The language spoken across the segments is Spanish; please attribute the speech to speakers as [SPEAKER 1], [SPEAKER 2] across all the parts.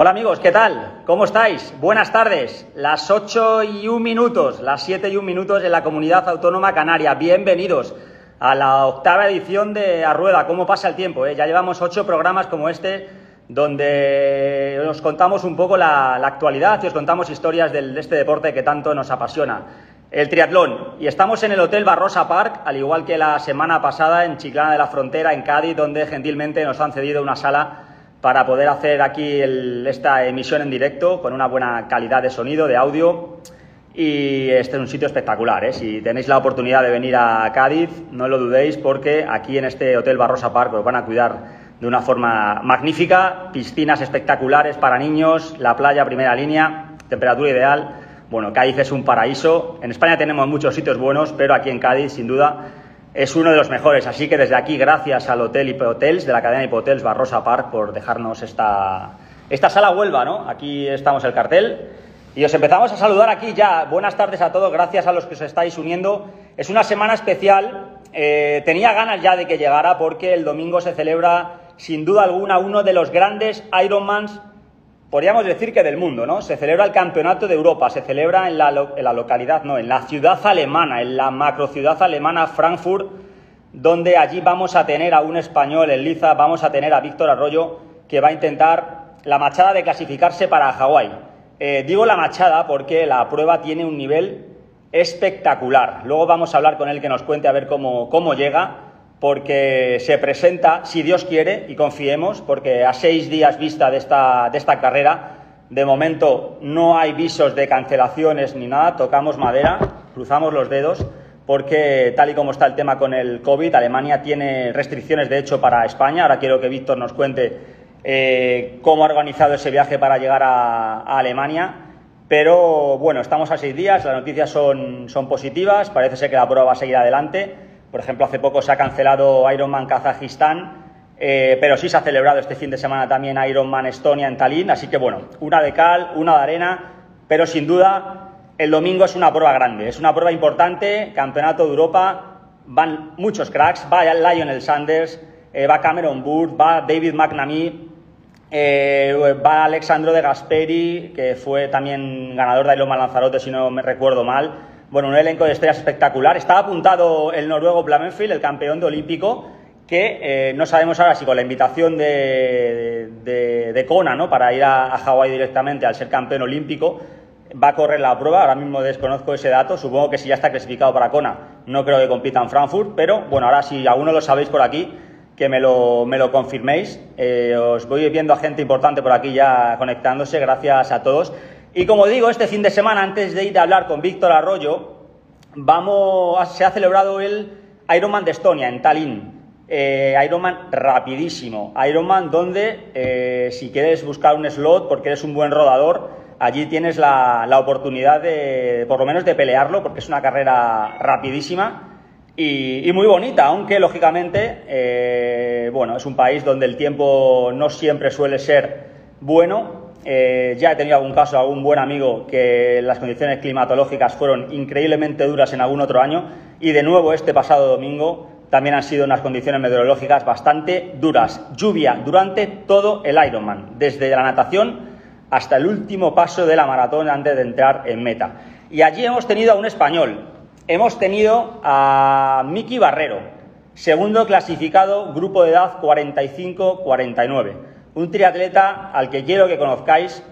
[SPEAKER 1] Hola amigos, ¿qué tal? ¿Cómo estáis? Buenas tardes. Las 8 y 1 minutos, las 7 y 1 minutos en la comunidad autónoma canaria. Bienvenidos a la octava edición de Arrueda. ¿Cómo pasa el tiempo? eh? Ya llevamos 8 programas como este donde os contamos un poco la, la actualidad y os contamos historias del- de este deporte que tanto nos apasiona, el triatlón. Y estamos en el Hotel Barrosa Park, al igual que la semana pasada en Chiclana de la Frontera, en Cádiz, donde gentilmente nos han cedido una sala para poder hacer aquí esta emisión en directo con una buena calidad de sonido, de audio. Y este es un sitio espectacular. ¿eh? Si tenéis la oportunidad de venir a Cádiz, no lo dudéis porque aquí en este Hotel Barrosa Park os van a cuidar de una forma magnífica. Piscinas espectaculares para niños, la playa primera línea, temperatura ideal. Bueno, Cádiz es un paraíso. En España tenemos muchos sitios buenos, pero aquí en Cádiz, sin duda, es uno de los mejores. Así que desde aquí, gracias al Hotel Hotels, de la cadena Hotels Barrosa Park, por dejarnos esta, esta sala Huelva, ¿no? Aquí estamos el cartel. Y os empezamos a saludar aquí ya. Buenas tardes a todos, gracias a los que os estáis uniendo. Es una semana especial. eh, tenía ganas ya de que llegara porque el domingo se celebra, sin duda alguna, uno de los grandes Ironmans podríamos decir que del mundo, ¿no? Se celebra el Campeonato de Europa, se celebra en la, localidad, no, en la ciudad alemana, en la macrociudad alemana Frankfurt, donde allí vamos a tener a un español en liza, vamos a tener a Víctor Arroyo, que va a intentar la machada de clasificarse para Hawái. Eh, digo la machada porque la prueba tiene un nivel espectacular. Luego vamos a hablar con él que nos cuente a ver cómo, cómo llega, porque se presenta, si Dios quiere, y confiemos, porque a seis días vista de esta, de esta carrera, de momento no hay visos de cancelaciones ni nada, tocamos madera, cruzamos los dedos, porque tal y como está el tema con el COVID, Alemania tiene restricciones de hecho para España. Ahora quiero que Víctor nos cuente eh, cómo ha organizado ese viaje para llegar a, a Alemania. Pero bueno, estamos a seis días, las noticias son, son positivas, parece ser que la prueba va a seguir adelante. Por ejemplo, hace poco se ha cancelado Ironman Kazajistán, eh, pero sí se ha celebrado este fin de semana también Ironman Estonia en Tallinn. Así que bueno, una de cal, una de arena, pero sin duda el domingo es una prueba grande, es una prueba importante, Campeonato de Europa, van muchos cracks, va Lionel Sanders, eh, va Cameron Burt, va David McNamee, eh, va Alexandro de Gasperi, que fue también ganador de Ironman Lanzarote, si no me recuerdo mal. Bueno, un elenco de estrellas espectacular. Estaba apuntado el noruego Blamenfield, el campeón de olímpico, que eh, no sabemos ahora si con la invitación de, de, de Kona ¿no? para ir a, a Hawái directamente al ser campeón olímpico, va a correr la prueba. Ahora mismo desconozco ese dato. Supongo que si ya está clasificado para Kona, no creo que compita en Frankfurt. Pero bueno, ahora si aún no lo sabéis por aquí, que me lo, me lo confirméis. Eh, os voy viendo a gente importante por aquí ya conectándose. Gracias a todos. Y como digo, este fin de semana, antes de ir a hablar con Víctor Arroyo, vamos, se ha celebrado el Ironman de Estonia en Tallinn. Eh, Ironman rapidísimo. Ironman donde eh, si quieres buscar un slot porque eres un buen rodador, allí tienes la, la oportunidad de, por lo menos, de pelearlo porque es una carrera rapidísima y, muy bonita, aunque lógicamente, eh, bueno, es un país donde el tiempo no siempre suele ser bueno. Eh, ya he tenido algún caso, algún buen amigo que las condiciones climatológicas fueron increíblemente duras en algún otro año y de nuevo este pasado domingo también han sido unas condiciones meteorológicas bastante duras. Lluvia durante todo el Ironman, desde la natación hasta el último paso de la maratón antes de entrar en meta. Y allí hemos tenido a un español, hemos tenido a Miki Barrero, segundo clasificado, grupo de edad 45-49. Un triatleta al que quiero que conozcáis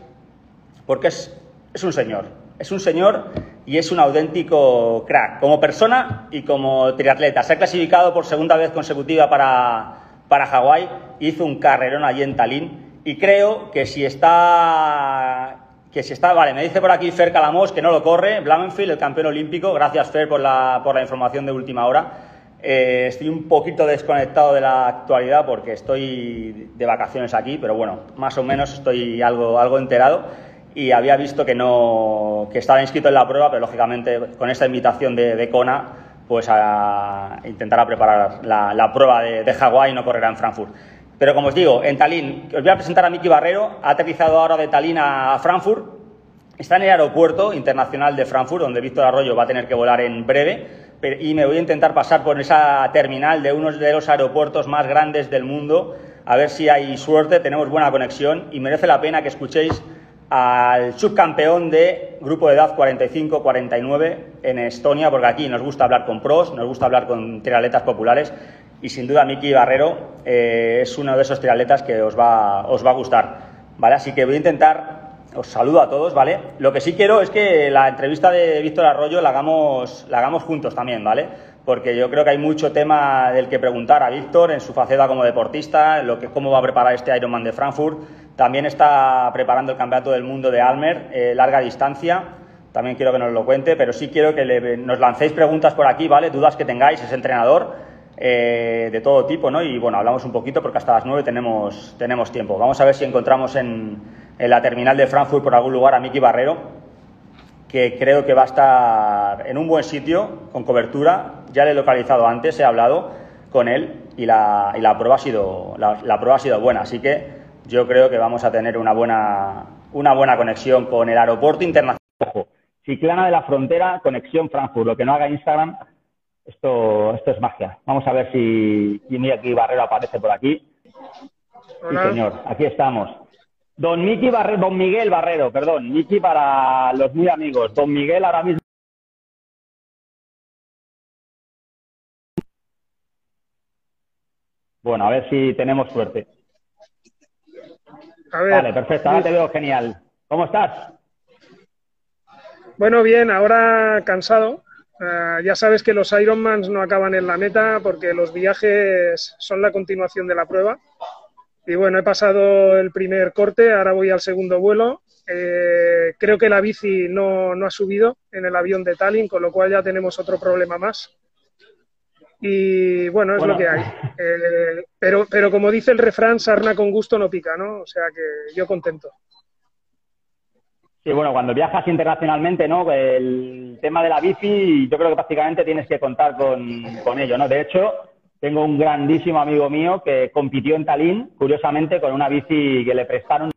[SPEAKER 1] porque es, es un señor, es un señor y es un auténtico crack, como persona y como triatleta. Se ha clasificado por segunda vez consecutiva para, para Hawái, hizo un carrerón allí en Tallinn y creo que si está... Que si está, vale, me dice por aquí Fer Calamos que no lo corre, Blamenfield, el campeón olímpico, gracias Fer por la, por la información de última hora. Eh, estoy un poquito desconectado de la actualidad porque estoy de vacaciones aquí, pero bueno, más o menos estoy algo, algo enterado. Y había visto que no que estaba inscrito en la prueba, pero lógicamente con esta invitación de, de Kona, pues a, intentará preparar la, prueba de, de Hawái y no correrá en Frankfurt. Pero como os digo, en Tallinn, os voy a presentar a Miki Barrero, ha aterrizado ahora de Tallinn a Frankfurt, está en el aeropuerto internacional de Frankfurt, donde Víctor Arroyo va a tener que volar en breve, y me voy a intentar pasar por esa terminal de uno de los aeropuertos más grandes del mundo, a ver si hay suerte, tenemos buena conexión y merece la pena que escuchéis al subcampeón de grupo de edad 45-49 en Estonia, porque aquí nos gusta hablar con pros, nos gusta hablar con triatletas populares y sin duda Miki Barrero eh, es uno de esos triatletas que os va, os va a gustar. ¿vale? Así que voy a intentar, os saludo a todos, ¿vale? Lo que sí quiero es que la entrevista de Víctor Arroyo la hagamos, la hagamos juntos también, ¿vale? Porque yo creo que hay mucho tema del que preguntar a Víctor en su faceta como deportista, lo que, cómo va a preparar este Ironman de Frankfurt. También está preparando el Campeonato del Mundo de Almer, eh, larga distancia. También quiero que nos lo cuente, pero sí quiero que nos lancéis preguntas por aquí, ¿vale? Dudas que tengáis, es entrenador eh, de todo tipo, ¿no? Y bueno, hablamos un poquito porque hasta las 9 tenemos, tenemos tiempo. Vamos a ver si encontramos en, en la terminal de Frankfurt por algún lugar a Miki Barrero, que creo que va a estar en un buen sitio, con cobertura. Ya le he localizado antes, he hablado con él y la, y la prueba, ha sido, la, la prueba ha sido buena. Así que yo creo que vamos a tener una buena, una buena conexión con el aeropuerto internacional. Ciclana de la Frontera, conexión Frankfurt. Lo que no haga Instagram esto, esto es magia. Vamos a ver si aquí Barrero aparece por aquí. Sí, señor, aquí estamos. Don Miki Barrero, Don Miguel Barrero, perdón, Miki para los muy amigos. Don Miguel ahora mismo. Bueno, a ver si tenemos suerte. A ver, vale, perfecto, ahora te veo genial. ¿Cómo estás?
[SPEAKER 2] Bueno, bien, ahora cansado, Uh, ya sabes que los Ironmans no acaban en la meta porque los viajes son la continuación de la prueba. Y bueno, he pasado el primer corte, ahora voy al segundo vuelo. Eh, creo que la bici no, no, ha subido en el avión de Tallinn, con lo cual ya tenemos otro problema más. Y bueno, es bueno. lo que hay. Eh, pero, pero como dice el refrán, sarna con gusto no pica, ¿no? O sea que yo contento.
[SPEAKER 1] Sí, bueno, cuando viajas internacionalmente, ¿no? El tema de la bici, yo creo que prácticamente tienes que contar con, con ello, ¿no? De hecho, tengo un grandísimo amigo mío que compitió en Tallinn, curiosamente, con una bici que le prestaron.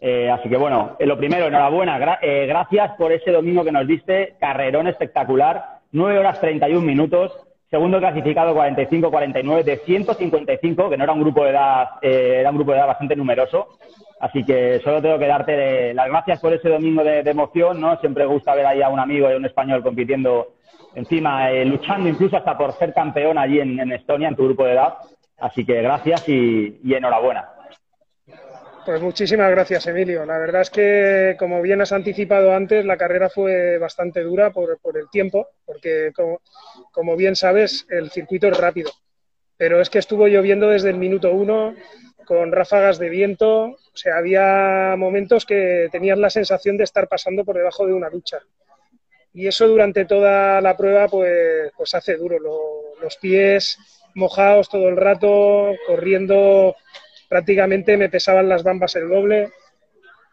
[SPEAKER 1] Eh, así que bueno, eh, lo primero, enhorabuena, eh, gracias por ese domingo que nos diste, carrerón espectacular, 9 horas 31 minutos, Segundo clasificado 45-49 de 155, que no era un grupo de edad, era un grupo de edad bastante numeroso. Así que solo tengo que darte las gracias por ese domingo de, emoción, ¿no? Siempre gusta ver ahí a un amigo y a un español compitiendo encima, eh, luchando incluso hasta por ser campeón allí en, Estonia, en tu grupo de edad. Así que gracias y, enhorabuena.
[SPEAKER 2] Pues muchísimas gracias, Emilio. La verdad es que, como bien has anticipado antes, la carrera fue bastante dura por, el tiempo, porque, como, bien sabes, el circuito es rápido. Pero es que estuvo lloviendo desde el minuto uno, con ráfagas de viento. O sea, había momentos que tenías la sensación de estar pasando por debajo de una ducha. Y eso durante toda la prueba, pues, pues hace duro. Lo, los pies mojados todo el rato, corriendo prácticamente me pesaban las bambas el doble.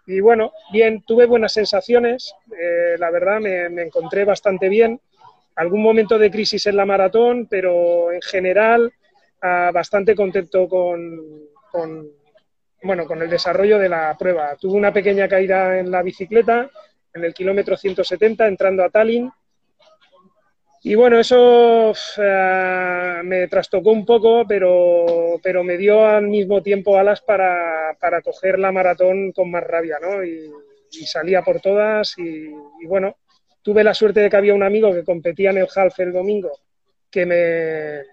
[SPEAKER 2] Y bueno, bien, tuve buenas sensaciones, eh, la verdad me, me, encontré bastante bien. Algún momento de crisis en la maratón, pero en general ah, bastante contento con, con, bueno, con el desarrollo de la prueba. Tuve una pequeña caída en la bicicleta en el kilómetro 170 entrando a Tallinn y bueno, eso uh, me trastocó un poco, pero, pero me dio al mismo tiempo alas para, para coger la maratón con más rabia, ¿no? Y, salía por todas y, bueno, tuve la suerte de que había un amigo que competía en el half el domingo que me,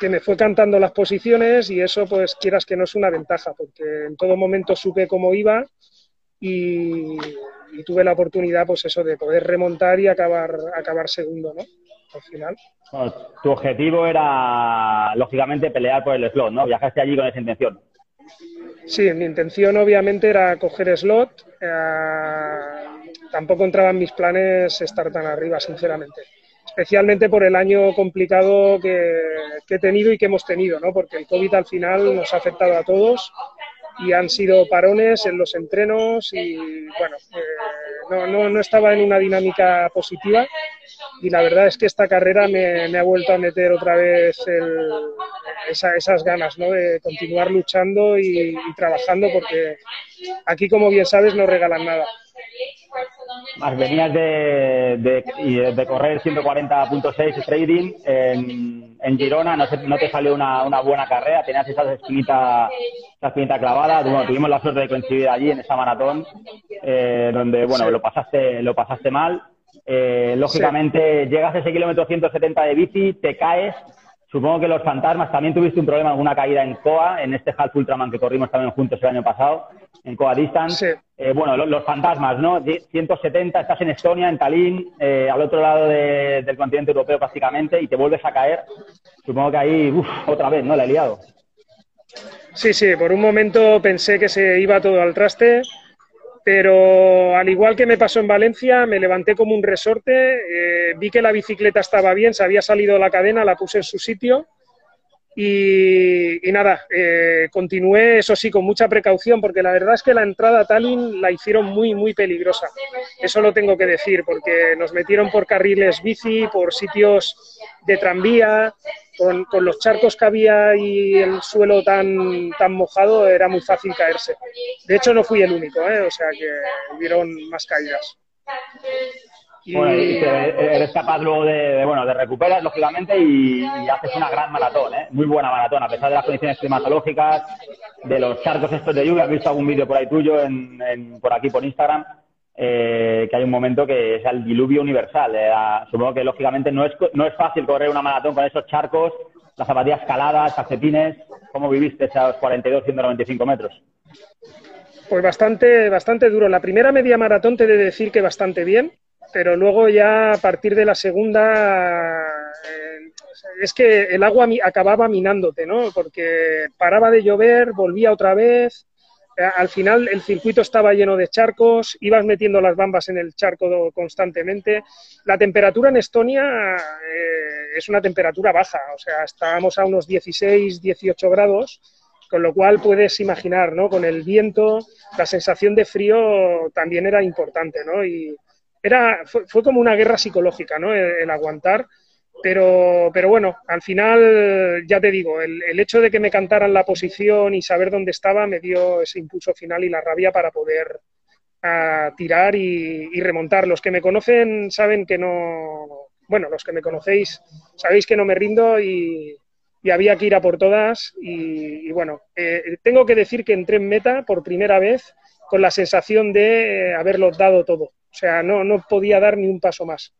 [SPEAKER 2] que me fue cantando las posiciones y eso pues quieras que no es una ventaja porque en todo momento supe cómo iba y, y tuve la oportunidad, pues eso, de poder remontar y acabar, acabar segundo, ¿no? Al final.
[SPEAKER 1] Bueno, tu objetivo era, lógicamente, pelear por el slot, ¿no? Viajaste allí con esa intención.
[SPEAKER 2] Sí, mi intención obviamente era coger slot. Eh, tampoco entraba en mis planes estar tan arriba, sinceramente. Especialmente por el año complicado que, que he tenido y que hemos tenido, ¿no? Porque el COVID al final nos ha afectado a todos y han sido parones en los entrenos y bueno, eh, no, no, no, estaba en una dinámica positiva y la verdad es que esta carrera me, ha vuelto a meter otra vez el, esas ganas ¿no? de continuar luchando y, trabajando porque aquí, como bien sabes, no regalan nada.
[SPEAKER 3] Más venías de, de, correr 140.6 trading en, en Girona, no, no, te salió una, una, buena carrera, tenías esa espinita, esa espinita clavada, bueno, tuvimos la suerte de coincidir allí en esa maratón, eh, donde bueno, lo pasaste, lo pasaste mal, eh, lógicamente llegas a ese kilómetro 170 de bici, te caes, Supongo que los fantasmas, también tuviste un problema, alguna caída en COA, en este Half Ultraman que corrimos también juntos el año pasado, en COA Distance. Eh, bueno, los, fantasmas, ¿no? 170, estás en Estonia, en Tallinn, eh, al otro lado del continente europeo prácticamente, y te vuelves a caer. Supongo que ahí, uff, otra vez, ¿no? La he liado.
[SPEAKER 2] Sí, sí, por un momento pensé que se iba todo al traste pero al igual que me pasó en Valencia, me levanté como un resorte, eh, vi que la bicicleta estaba bien, se había salido la cadena, la puse en su sitio y, nada, eh, continué, eso sí, con mucha precaución, porque la verdad es que la entrada a Tallinn la hicieron muy, muy peligrosa. Eso lo tengo que decir, porque nos metieron por carriles bici, por sitios de tranvía, con, los charcos que había y el suelo tan, tan mojado era muy fácil caerse. De hecho, no fui el único, ¿eh? o sea que hubieron más caídas.
[SPEAKER 3] Bueno, y eres capaz luego de, bueno, de recuperar, lógicamente, y, haces una gran maratón, ¿eh? Muy buena maratón, a pesar de las condiciones climatológicas, de los charcos estos de lluvia. Has visto algún vídeo por ahí tuyo, en, por aquí, por Instagram, eh, que hay un momento que es el diluvio universal. Eh, supongo que lógicamente no es, no es fácil correr una maratón con esos charcos, las zapatillas caladas, calcetines. ¿Cómo viviste esos 42, 195 metros?
[SPEAKER 2] Pues bastante, bastante duro. La primera media maratón te he de decir que bastante bien, pero luego ya a partir de la segunda eh, es que el agua acababa minándote, ¿no? Porque paraba de llover, volvía otra vez al final el circuito estaba lleno de charcos, ibas metiendo las bambas en el charco constantemente. La temperatura en Estonia eh, es una temperatura baja, o sea, estábamos a unos 16, 18 grados, con lo cual puedes imaginar, ¿no? Con el viento, la sensación de frío también era importante, ¿no? Y era, fue, como una guerra psicológica, ¿no? el aguantar pero, pero bueno, al final, ya te digo, el, hecho de que me cantaran la posición y saber dónde estaba me dio ese impulso final y la rabia para poder tirar y, remontar. Los que me conocen saben que no, bueno, los que me conocéis sabéis que no me rindo y, había que ir a por todas. Y, bueno, eh, tengo que decir que entré en meta por primera vez con la sensación de eh, haberlo dado todo. O sea, no, no podía dar ni un paso más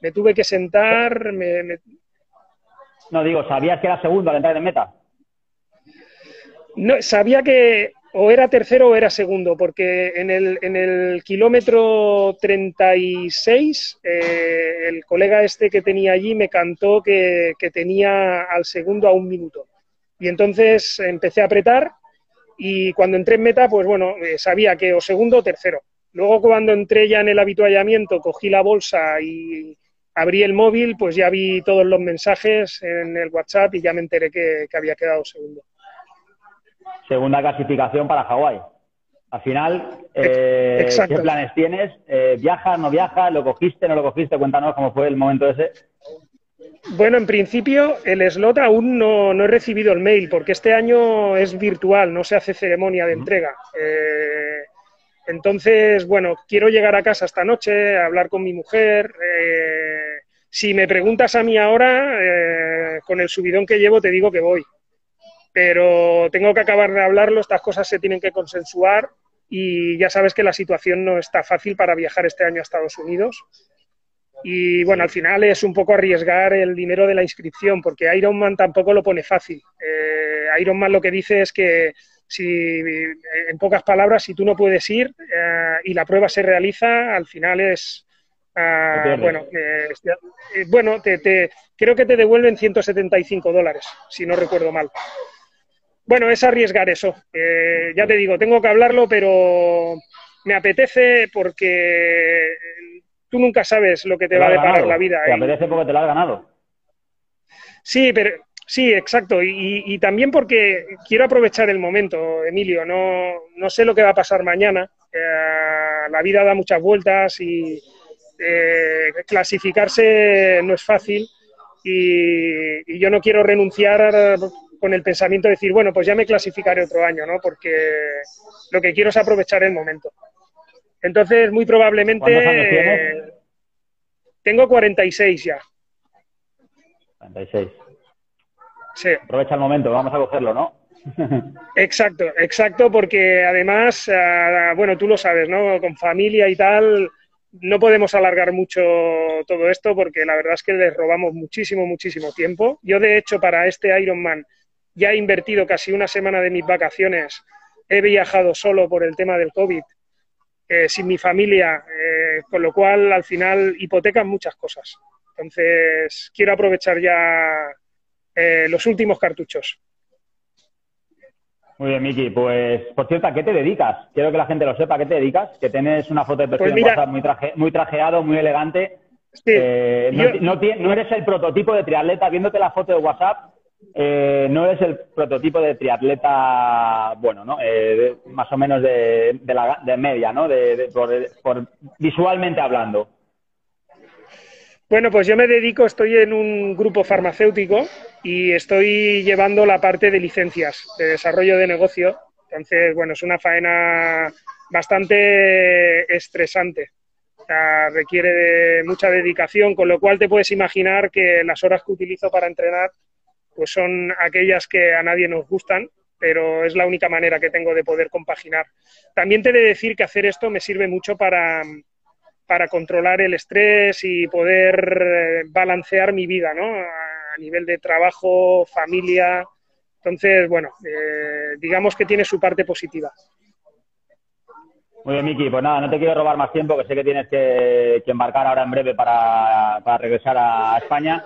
[SPEAKER 2] me tuve que sentar. Me,
[SPEAKER 3] No, digo, ¿sabías que era segundo al entrar en meta?
[SPEAKER 2] No, sabía que o era tercero o era segundo, porque en el, en el kilómetro 36 eh, el colega este que tenía allí me cantó que, tenía al segundo a un minuto. Y entonces empecé a apretar y cuando entré en meta, pues bueno, eh, sabía que o segundo o tercero. Luego cuando entré ya en el habituallamiento, cogí la bolsa y, abrí el móvil, pues ya vi todos los mensajes en el WhatsApp y ya me enteré que, había quedado segundo.
[SPEAKER 3] Segunda clasificación para Hawái. Al final, eh, ¿qué planes tienes? Eh, ¿Viajas, no viajas? ¿Lo cogiste, no lo cogiste? Cuéntanos cómo fue el momento ese.
[SPEAKER 2] Bueno, en principio el slot aún no, he recibido el mail porque este año es virtual, no se hace ceremonia de entrega. Eh, entonces, bueno, quiero llegar a casa esta noche, hablar con mi mujer. Eh, si me preguntas a mí ahora, eh, con el subidón que llevo, te digo que voy. Pero tengo que acabar de hablarlo, estas cosas se tienen que consensuar y ya sabes que la situación no está fácil para viajar este año a Estados Unidos. Y bueno, al final es un poco arriesgar el dinero de la inscripción, porque Ironman tampoco lo pone fácil. Eh, Ironman lo que dice es que si, en pocas palabras, si tú no puedes ir eh, y la prueba se realiza, al final es, ah, bueno, eh, eh, bueno te, creo que te devuelven 175 dólares, si no recuerdo mal. Bueno, es arriesgar eso. ya te digo, tengo que hablarlo, pero me apetece porque tú nunca sabes lo que te, va a deparar la vida.
[SPEAKER 3] Te apetece porque te lo has ganado.
[SPEAKER 2] Sí, pero Sí, exacto. Y, también porque quiero aprovechar el momento, Emilio. No, no sé lo que va a pasar mañana. Eh, la vida da muchas vueltas y eh, clasificarse no es fácil. Y, yo no quiero renunciar con el pensamiento de decir, bueno, pues ya me clasificaré otro año, ¿no? Porque lo que quiero es aprovechar el momento. Entonces, muy probablemente... tengo 46 ya.
[SPEAKER 3] 46.
[SPEAKER 2] Sí.
[SPEAKER 3] Aprovecha el momento, vamos a cogerlo, ¿no?
[SPEAKER 2] exacto, exacto, porque además, ah, bueno, tú lo sabes, ¿no? Con familia y tal, no podemos alargar mucho todo esto porque la verdad es que les robamos muchísimo, muchísimo tiempo. Yo, de hecho, para este Ironman ya he invertido casi una semana de mis vacaciones. He viajado solo por el tema del COVID, eh, sin mi familia, eh, con lo cual al final hipotecan muchas cosas. Entonces, quiero aprovechar ya eh, los últimos cartuchos.
[SPEAKER 3] Muy bien, Miki. Pues, por cierto, ¿a qué te dedicas? Quiero que la gente lo sepa. ¿A qué te dedicas? Que tienes una foto de perfil pues WhatsApp muy, muy trajeado, muy elegante. Eh, no, eres el prototipo de triatleta. Viéndote la foto de WhatsApp, eh, no eres el prototipo de triatleta, bueno, ¿no? Eh, más o menos de, la, de media, ¿no? De, por, visualmente hablando.
[SPEAKER 2] Bueno, pues yo me dedico, estoy en un grupo farmacéutico y estoy llevando la parte de licencias, de desarrollo de negocio. Entonces, bueno, es una faena bastante estresante. requiere de mucha dedicación, con lo cual te puedes imaginar que las horas que utilizo para entrenar pues son aquellas que a nadie nos gustan, pero es la única manera que tengo de poder compaginar. También te he de decir que hacer esto me sirve mucho para, para controlar el estrés y poder eh, balancear mi vida, ¿no? A nivel de trabajo, familia. Entonces, bueno, eh, digamos que tiene su parte positiva.
[SPEAKER 3] Muy bien, Miki. Pues nada, no te quiero robar más tiempo, que sé que tienes que, embarcar ahora en breve para, regresar a España.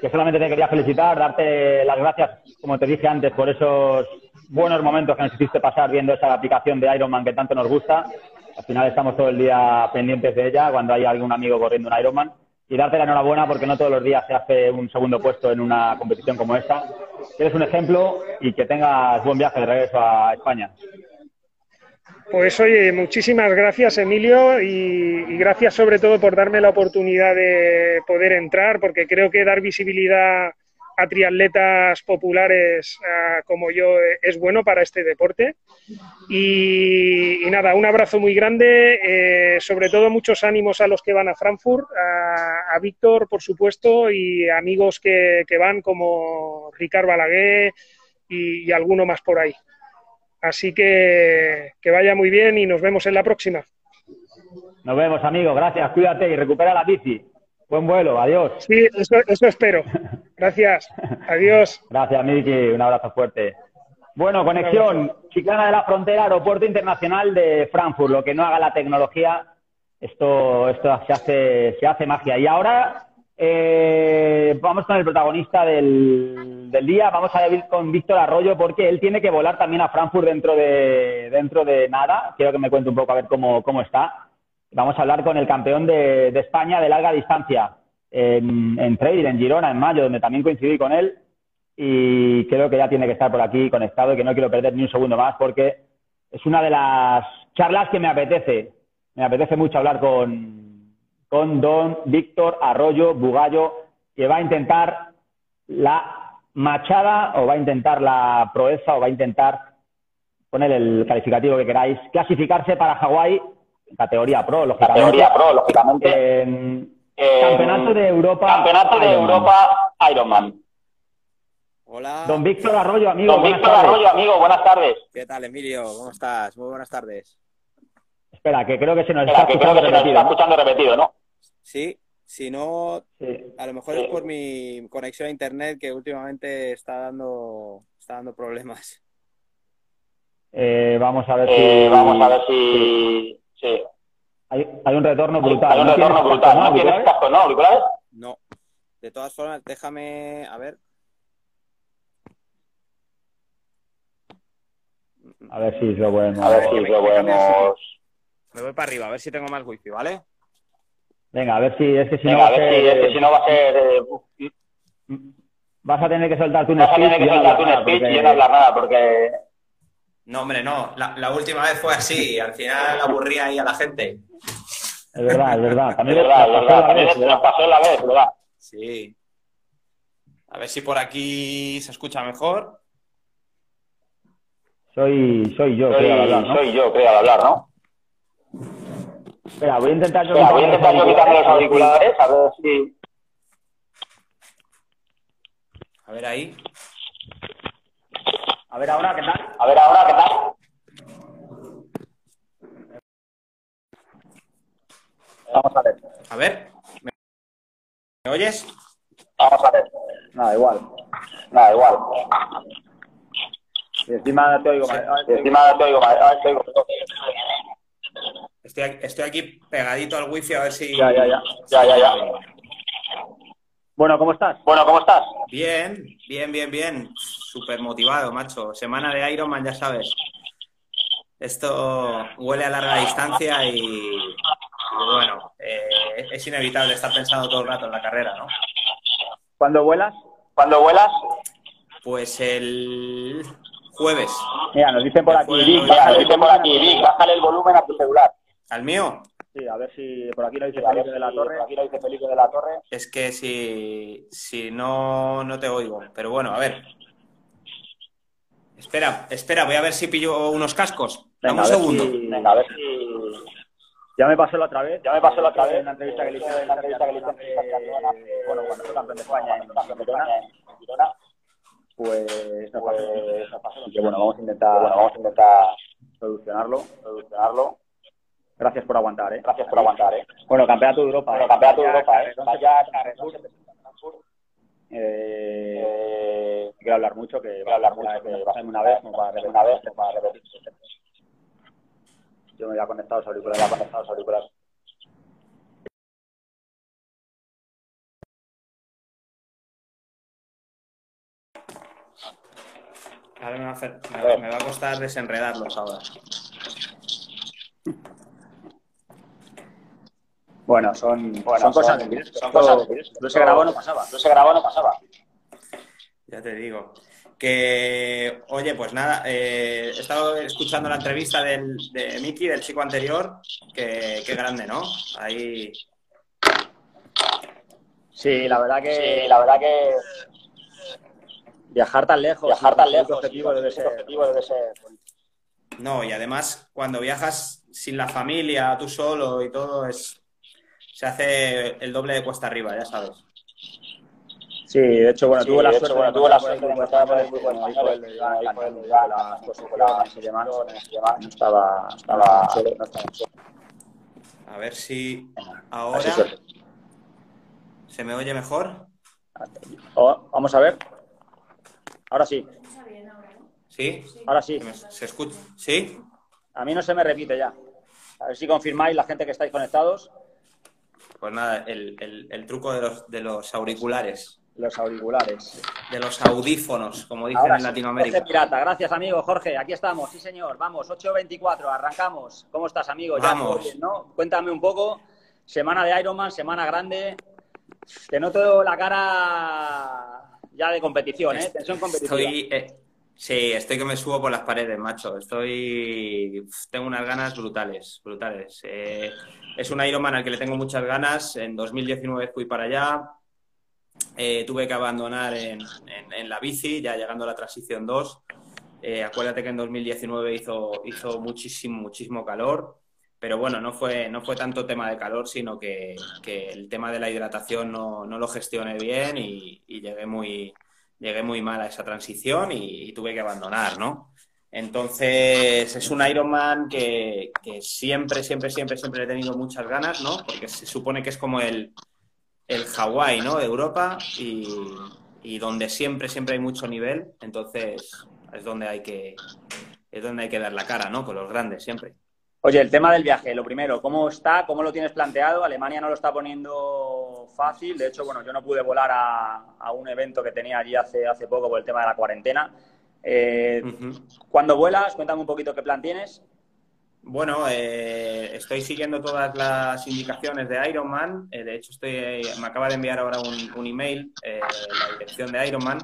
[SPEAKER 3] Que solamente te quería felicitar, darte las gracias, como te dije antes, por esos buenos momentos que nos hiciste pasar viendo esa aplicación de Ironman que tanto nos gusta al final estamos todo el día pendientes de ella cuando hay algún amigo corriendo un Ironman. Y darte la enhorabuena porque no todos los días se hace un segundo puesto en una competición como esta. Eres un ejemplo y que tengas buen viaje de regreso a España.
[SPEAKER 2] Pues oye, muchísimas gracias Emilio y, gracias sobre todo por darme la oportunidad de poder entrar porque creo que dar visibilidad a triatletas populares ah, como yo eh, es bueno para este deporte. Y, nada, un abrazo muy grande, eh, sobre todo muchos ánimos a los que van a Frankfurt, a, Víctor, por supuesto, y amigos que, van como Ricard Balaguer y, y, alguno más por ahí. Así que que vaya muy bien y nos vemos en la próxima.
[SPEAKER 3] Nos vemos, amigo. Gracias. Cuídate y recupera la bici. Buen vuelo. Adiós.
[SPEAKER 2] Sí, eso, eso espero. Gracias. Adiós.
[SPEAKER 3] Gracias, Miki. Un abrazo fuerte. Bueno, conexión Chiclana de la Frontera, Aeropuerto Internacional de Frankfurt. Lo que no haga la tecnología, esto, esto se, hace, se hace magia. Y ahora eh, vamos con el protagonista del, del, día. Vamos a ir con Víctor Arroyo porque él tiene que volar también a Frankfurt dentro de, dentro de nada. Quiero que me cuente un poco a ver cómo, cómo está. Vamos a hablar con el campeón de, España de larga distancia en, en Trail, en Girona, en mayo, donde también coincidí con él. Y creo que ya tiene que estar por aquí conectado y que no quiero perder ni un segundo más porque es una de las charlas que me apetece. Me apetece mucho hablar con don Víctor Arroyo Bugallo, que va a intentar la machada o va a intentar la proeza o va a intentar poner el calificativo que queráis, clasificarse para Hawái, categoría pro, lógicamente.
[SPEAKER 4] Categoría pro, lógicamente.
[SPEAKER 3] Campeonato de Europa.
[SPEAKER 4] Campeonato de Europa Ironman.
[SPEAKER 5] Hola.
[SPEAKER 3] Don Víctor Arroyo, amigo.
[SPEAKER 4] Don Víctor Arroyo, amigo, buenas tardes.
[SPEAKER 5] ¿Qué tal, Emilio? ¿Cómo estás? Muy buenas tardes.
[SPEAKER 3] Espera, que creo que se nos está, escuchando,
[SPEAKER 4] repetido, ¿no?
[SPEAKER 5] Sí, si no, a lo mejor es por mi conexión a internet que últimamente está dando, está dando problemas.
[SPEAKER 3] Eh, vamos a ver
[SPEAKER 4] eh, si. Vamos a ver si. Sí.
[SPEAKER 3] Hay, un retorno brutal.
[SPEAKER 4] Hay un retorno brutal. ¿No tienes casco, no? ¿Auriculares?
[SPEAKER 5] No. De todas formas, déjame. A ver.
[SPEAKER 3] A ver si lo podemos.
[SPEAKER 4] A ver si lo podemos.
[SPEAKER 5] Me voy para arriba, a ver si tengo más wifi, ¿vale?
[SPEAKER 3] Venga, a ver si es que si
[SPEAKER 4] no.
[SPEAKER 3] Va
[SPEAKER 4] a ver si, es que si no va a ser.
[SPEAKER 3] Eh, vas a tener que soltarte un
[SPEAKER 4] speech. Vas a tener que soltarte un speech y no hablar nada, porque.
[SPEAKER 5] No, hombre, no. La, la, última vez fue así. Al final aburría ahí a la gente.
[SPEAKER 3] Es verdad, es verdad.
[SPEAKER 4] También es verdad, es verdad. También vez, nos pasó la vez, ¿verdad?
[SPEAKER 5] Sí. A ver si por aquí se escucha mejor.
[SPEAKER 1] Soy, soy yo, creo, al hablar, ¿no?
[SPEAKER 4] Soy yo, creo, al hablar, ¿no?
[SPEAKER 1] Espera, voy a intentar yo,
[SPEAKER 4] Espera, voy a intentar yo quitarme los auriculares, a ver si...
[SPEAKER 5] A ver ahí.
[SPEAKER 1] A ver ahora, ¿qué tal?
[SPEAKER 4] A ver ahora, ¿qué tal?
[SPEAKER 1] Vamos a ver.
[SPEAKER 5] A ver. ¿Me, ¿Me oyes?
[SPEAKER 4] Vamos a ver.
[SPEAKER 1] Nada, igual.
[SPEAKER 4] Nada, igual.
[SPEAKER 1] Y encima te oigo mal.
[SPEAKER 4] Y encima te oigo te oigo.
[SPEAKER 5] Estoy, estoy aquí pegadito al wifi a ver si...
[SPEAKER 1] Ya, ya, ya.
[SPEAKER 4] Ya, ya, ya.
[SPEAKER 1] Bueno, ¿cómo estás?
[SPEAKER 4] Bueno, ¿cómo estás?
[SPEAKER 5] Bien, bien, bien, bien. Súper motivado, macho. Semana de Ironman, ya sabes. Esto huele a larga distancia y, y bueno, eh, es inevitable estar pensando todo el rato en la carrera, ¿no?
[SPEAKER 1] ¿Cuándo vuelas?
[SPEAKER 4] ¿Cuándo vuelas?
[SPEAKER 5] Pues el jueves.
[SPEAKER 1] Mira, nos dicen por aquí, Vic,
[SPEAKER 4] nos dicen por Vic, bájale el volumen a tu celular.
[SPEAKER 5] ¿Al mío?
[SPEAKER 1] Sí, a ver si por aquí lo dice
[SPEAKER 4] ver
[SPEAKER 1] Felipe de la
[SPEAKER 4] si-
[SPEAKER 1] Torre.
[SPEAKER 4] por Aquí lo dice Felipe de la Torre.
[SPEAKER 5] Es que si, si no, no te oigo. Pero bueno, a ver. Espera, espera, voy a ver si pillo unos cascos. Dame un segundo.
[SPEAKER 1] si-
[SPEAKER 4] Venga, a ver si...
[SPEAKER 1] Ya me pasó la otra vez.
[SPEAKER 4] Ya me pasó la otra vez.
[SPEAKER 1] En la entrevista que le hice
[SPEAKER 4] en la entrevista que le hice
[SPEAKER 1] hace- bueno, cuando fue campeón de España en
[SPEAKER 4] en
[SPEAKER 1] Girona,
[SPEAKER 4] Girona,
[SPEAKER 1] pues nos
[SPEAKER 4] pues nos pasó.
[SPEAKER 1] Así que bueno, vamos a intentar,
[SPEAKER 4] Bueno, vamos a intentar
[SPEAKER 1] solucionarlo.
[SPEAKER 4] solucionarlo.
[SPEAKER 1] Gracias por aguantar, ¿eh?
[SPEAKER 4] Gracias por aguantar, ¿eh?
[SPEAKER 1] Bueno, campeonato de Europa.
[SPEAKER 4] Bueno,
[SPEAKER 1] ¿eh?
[SPEAKER 4] campeonato de
[SPEAKER 1] Vaya
[SPEAKER 4] Europa, ¿eh? Vaya.
[SPEAKER 1] Eh,
[SPEAKER 4] Eh,
[SPEAKER 1] quiero hablar mucho, que
[SPEAKER 4] Quiero hablar mucho,
[SPEAKER 1] que me
[SPEAKER 4] va a
[SPEAKER 1] una vez, como para repetir.
[SPEAKER 4] una vez, como para repetir.
[SPEAKER 1] Yo me había conectado los auriculares.
[SPEAKER 4] Voy a conectar los auriculares.
[SPEAKER 5] Ahora me va a, hacer- me va- me va a costar desenredarlos ahora.
[SPEAKER 1] Bueno, son,
[SPEAKER 4] Bueno,
[SPEAKER 1] son cosas
[SPEAKER 4] son-
[SPEAKER 1] de
[SPEAKER 4] son cosas de.
[SPEAKER 1] No se grabó, no pasaba.
[SPEAKER 4] No se grabó, no pasaba.
[SPEAKER 5] Ya te digo. Que, oye, pues nada, eh, he estado escuchando la entrevista del, de Miki, del chico anterior. Que, qué grande, ¿no? Ahí.
[SPEAKER 1] Sí, la verdad que
[SPEAKER 4] Sí, la verdad que
[SPEAKER 1] viajar tan lejos,
[SPEAKER 4] viajar tan lejos
[SPEAKER 1] objetivo debe ser.
[SPEAKER 4] objetivo debe ser
[SPEAKER 5] No, y además, cuando viajas sin la familia, tú solo y todo, es. Se hace el doble de cuesta arriba, ya sabes.
[SPEAKER 1] Sí, de hecho, bueno,
[SPEAKER 4] Sí,
[SPEAKER 1] tuve la suerte
[SPEAKER 4] hecho, bueno, tuve la suerte de encontrar por
[SPEAKER 1] el grupo español, Iván, las y demás. No estaba, no.
[SPEAKER 5] A ver si ahora se me oye mejor.
[SPEAKER 1] Oh, vamos a ver. Ahora sí,
[SPEAKER 5] ¿Sí?
[SPEAKER 1] ahora sí.
[SPEAKER 5] ¿Se, me- se escucha? ¿Sí?
[SPEAKER 1] A mí no se me repite ya. A ver si confirmáis la gente que estáis conectados,
[SPEAKER 5] Pues nada, el, el- el truco de los, de los auriculares,
[SPEAKER 1] los auriculares.
[SPEAKER 5] de los audífonos, como dicen
[SPEAKER 1] Ahora
[SPEAKER 5] en. Latinoamérica.
[SPEAKER 1] Jorge Pirata, gracias amigo Jorge, aquí estamos, sí señor, vamos, 8.24, arrancamos. ¿Cómo estás amigo? Ya
[SPEAKER 5] Vamos.
[SPEAKER 1] bien, ¿no? Cuéntame un poco, semana de Ironman, semana grande, te noto la cara ya de competición, ¿eh? Tensión competitiva.
[SPEAKER 5] Estoy, eh, sí, estoy que me subo por las paredes, macho. Estoy, tengo unas ganas brutales, brutales. Eh, es un Ironman al que le tengo muchas ganas. En 2019 fui para allá. Eh, tuve que abandonar en, la bici, ya llegando a la transición 2. Eh, acuérdate que en 2019 hizo, hizo muchísimo, muchísimo calor. Pero bueno, no fue, no fue tanto tema de calor, sino que, que el tema de la hidratación no, no lo gestioné bien y, y llegué muy, llegué muy mal a esa transición y, tuve que abandonar, ¿no? Entonces, es un Ironman que, que siempre, siempre, siempre, siempre he tenido muchas ganas, ¿no? Porque se supone que es como el, el Hawái, ¿no? De Europa y, y donde siempre, siempre hay mucho nivel. Entonces, es donde hay que, es donde hay que dar la cara, ¿no? Con los grandes, siempre.
[SPEAKER 1] Oye, el tema del viaje, lo primero, ¿cómo está? ¿Cómo lo tienes planteado? Alemania no lo está poniendo fácil. De hecho, bueno, yo no pude volar a, a un evento que tenía allí hace, hace poco por el tema de la cuarentena. Eh. ¿Cuándo vuelas? Cuéntame un poquito qué plan tienes.
[SPEAKER 5] Bueno, eh, estoy siguiendo todas las indicaciones de Ironman. Eh, de hecho, estoy, me acaba de enviar ahora un, un email eh, la dirección de Ironman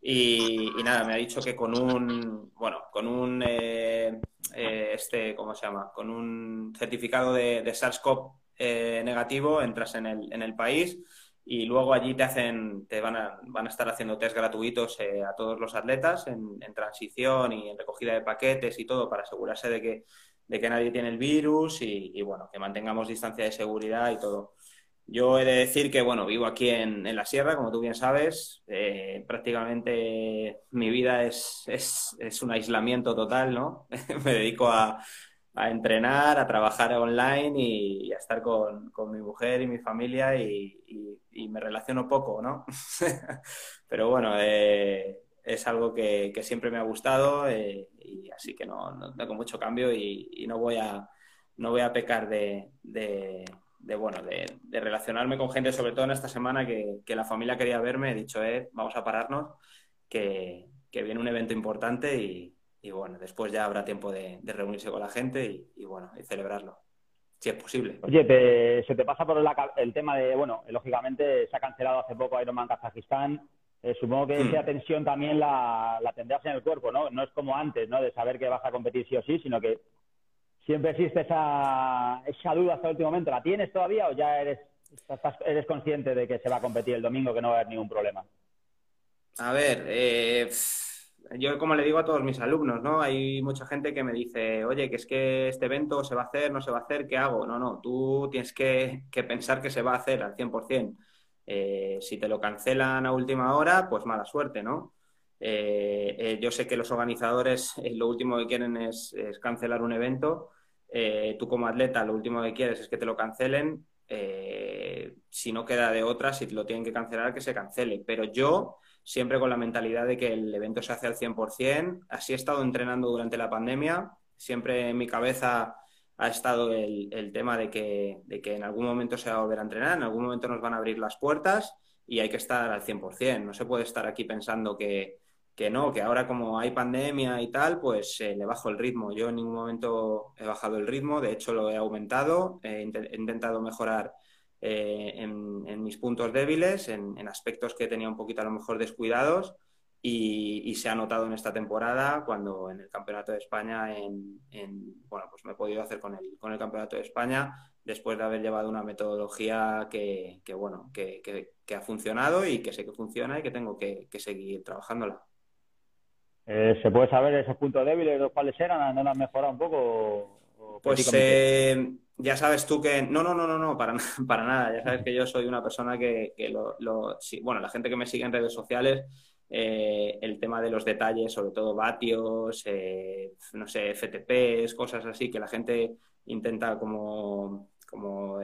[SPEAKER 5] y, y nada, me ha dicho que con un, bueno, con un, eh, eh, este, ¿cómo se llama? Con un certificado de, de SARS-CoV eh, negativo entras en el, en el país y luego allí te hacen, te van a, van a estar haciendo test gratuitos eh, a todos los atletas en, transición y en recogida de paquetes y todo para asegurarse de que, de que nadie tiene el virus y, bueno, que mantengamos distancia de seguridad y todo. Yo he de decir que, bueno, vivo aquí en, en la sierra, como tú bien sabes. Eh, prácticamente mi vida es, es, es, un aislamiento total, ¿no? Me dedico a, a entrenar, a trabajar online y, a estar con, con, mi mujer y mi familia y, y, me relaciono poco, ¿no? Pero bueno, eh, es algo que, que, siempre me ha gustado eh, y así que no, no, tengo mucho cambio y, no voy a no voy a pecar de, de, de bueno de, de, relacionarme con gente, sobre todo en esta semana que, que la familia quería verme, he dicho, eh, vamos a pararnos, que, que viene un evento importante y, y bueno, después ya habrá tiempo de, reunirse con la gente y, bueno, y celebrarlo, si es posible.
[SPEAKER 1] Oye, se te pasa por el tema de, bueno, lógicamente se ha cancelado hace poco Ironman Kazajistán, eh, supongo que esa hmm. tensión también la, tendrás en el cuerpo, ¿no? No es como antes, ¿no? De saber que vas a competir sí o sí, sino que siempre existe esa, duda hasta el último momento. ¿La tienes todavía o ya eres, eres consciente de que se va a competir el domingo, que no va a haber ningún problema?
[SPEAKER 5] A ver, eh yo como le digo a todos mis alumnos, ¿no? Hay mucha gente que me dice, oye, que es que este evento se va a hacer, no se va a hacer, ¿qué hago? No, no, tú tienes que, pensar que se va a hacer al 100%. Eh, si te lo cancelan a última hora, pues mala suerte, ¿no? Eh, eh, yo sé que los organizadores lo último que quieren es, cancelar un evento. Tú como atleta lo último que quieres es que te lo cancelen. si no queda de otra, si lo tienen que cancelar, que se cancele. Pero yo siempre con la mentalidad de que el evento se hace al 100%. Así he estado entrenando durante la pandemia. Siempre en mi cabeza ha estado el, tema de que, de que, en algún momento se va a volver a entrenar, en algún momento nos van a abrir las puertas y hay que estar al 100%. No se puede estar aquí pensando que, que no, que ahora como hay pandemia y tal, pues eh, le bajo el ritmo. Yo en ningún momento he bajado el ritmo, de hecho lo he aumentado, he intentado mejorar eh, en, mis puntos débiles, en, aspectos que tenía un poquito a lo mejor descuidados y, se ha notado en esta temporada cuando en el Campeonato de España, en, bueno, pues me he podido hacer con el, con el Campeonato de España después de haber llevado una metodología que, bueno, que, ha funcionado y que sé que funciona y que tengo que, seguir trabajándola.
[SPEAKER 1] Eh, ¿Se puede saber esos puntos débiles, los cuáles eran? ¿No han mejorado un poco?
[SPEAKER 5] Pues eh, ya sabes tú que. No, no, no, no, no, para, para nada. Ya sabes que yo soy una persona que, lo. bueno, la gente que me sigue en redes sociales, eh, el tema de los detalles, sobre todo vatios, eh, no sé, FTPs, cosas así, que la gente intenta como. como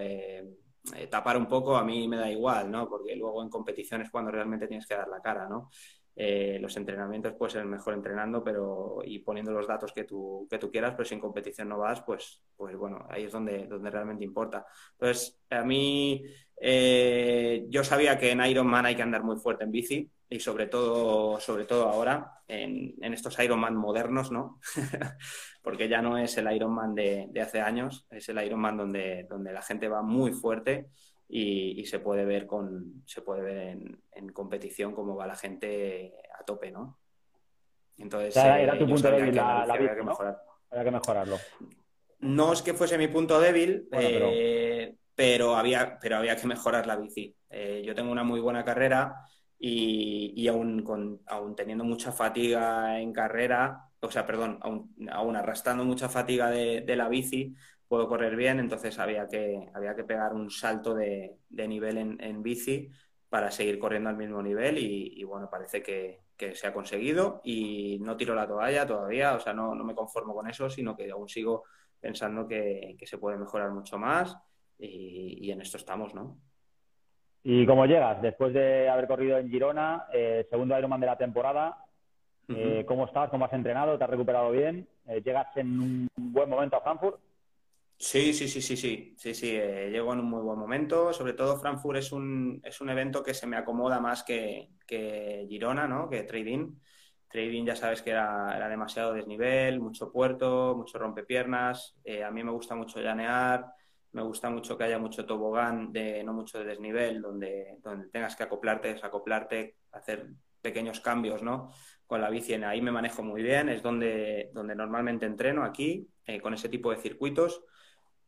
[SPEAKER 5] tapar un poco, a mí me da igual, ¿no? Porque luego en competiciones cuando realmente tienes que dar la cara, ¿no? Eh, los entrenamientos puedes ser mejor entrenando pero y poniendo los datos que tú, que tú quieras, pero si en competición no vas, pues, pues bueno, ahí es donde, donde realmente importa. Entonces, a mí eh, yo sabía que en Ironman hay que andar muy fuerte en bici y sobre todo, sobre todo ahora en, en estos Ironman modernos, ¿no? Porque ya no es el Ironman de, de hace años, es el Ironman donde, donde la gente va muy fuerte y, se puede ver con se puede ver en, competición cómo va la gente a tope, ¿no?
[SPEAKER 1] Entonces era, tu punto débil la, había, que mejorar. había que mejorarlo.
[SPEAKER 5] No es que fuese mi punto débil, eh, pero... había pero había que mejorar la bici. Eh, yo tengo una muy buena carrera y, y aún, con, aún teniendo mucha fatiga en carrera, o sea, perdón, aún, aún arrastrando mucha fatiga de, de la bici, puedo correr bien, entonces había que, había que pegar un salto de, nivel en, bici para seguir corriendo al mismo nivel y, bueno, parece que, se ha conseguido y no tiro la toalla todavía, o sea, no, me conformo con eso, sino que aún sigo pensando que, se puede mejorar mucho más y, en esto estamos, ¿no?
[SPEAKER 1] ¿Y cómo llegas? Después de haber corrido en Girona, eh, segundo Ironman de la temporada, eh, ¿cómo estás? ¿Cómo has entrenado? ¿Te has recuperado bien? Eh, ¿Llegas en un buen momento a Frankfurt?
[SPEAKER 5] Sí, sí, sí, sí, sí, sí, sí, eh, llego en un muy buen momento. Sobre todo Frankfurt es un, es un evento que se me acomoda más que, que Girona, ¿no? Que Trading. Trading ya sabes que era, demasiado desnivel, mucho puerto, mucho rompepiernas. Eh, a mí me gusta mucho llanear, me gusta mucho que haya mucho tobogán, de, no mucho de desnivel, donde, donde tengas que acoplarte, desacoplarte, hacer pequeños cambios, ¿no? Con la bici ahí me manejo muy bien, es donde, donde normalmente entreno aquí, eh, con ese tipo de circuitos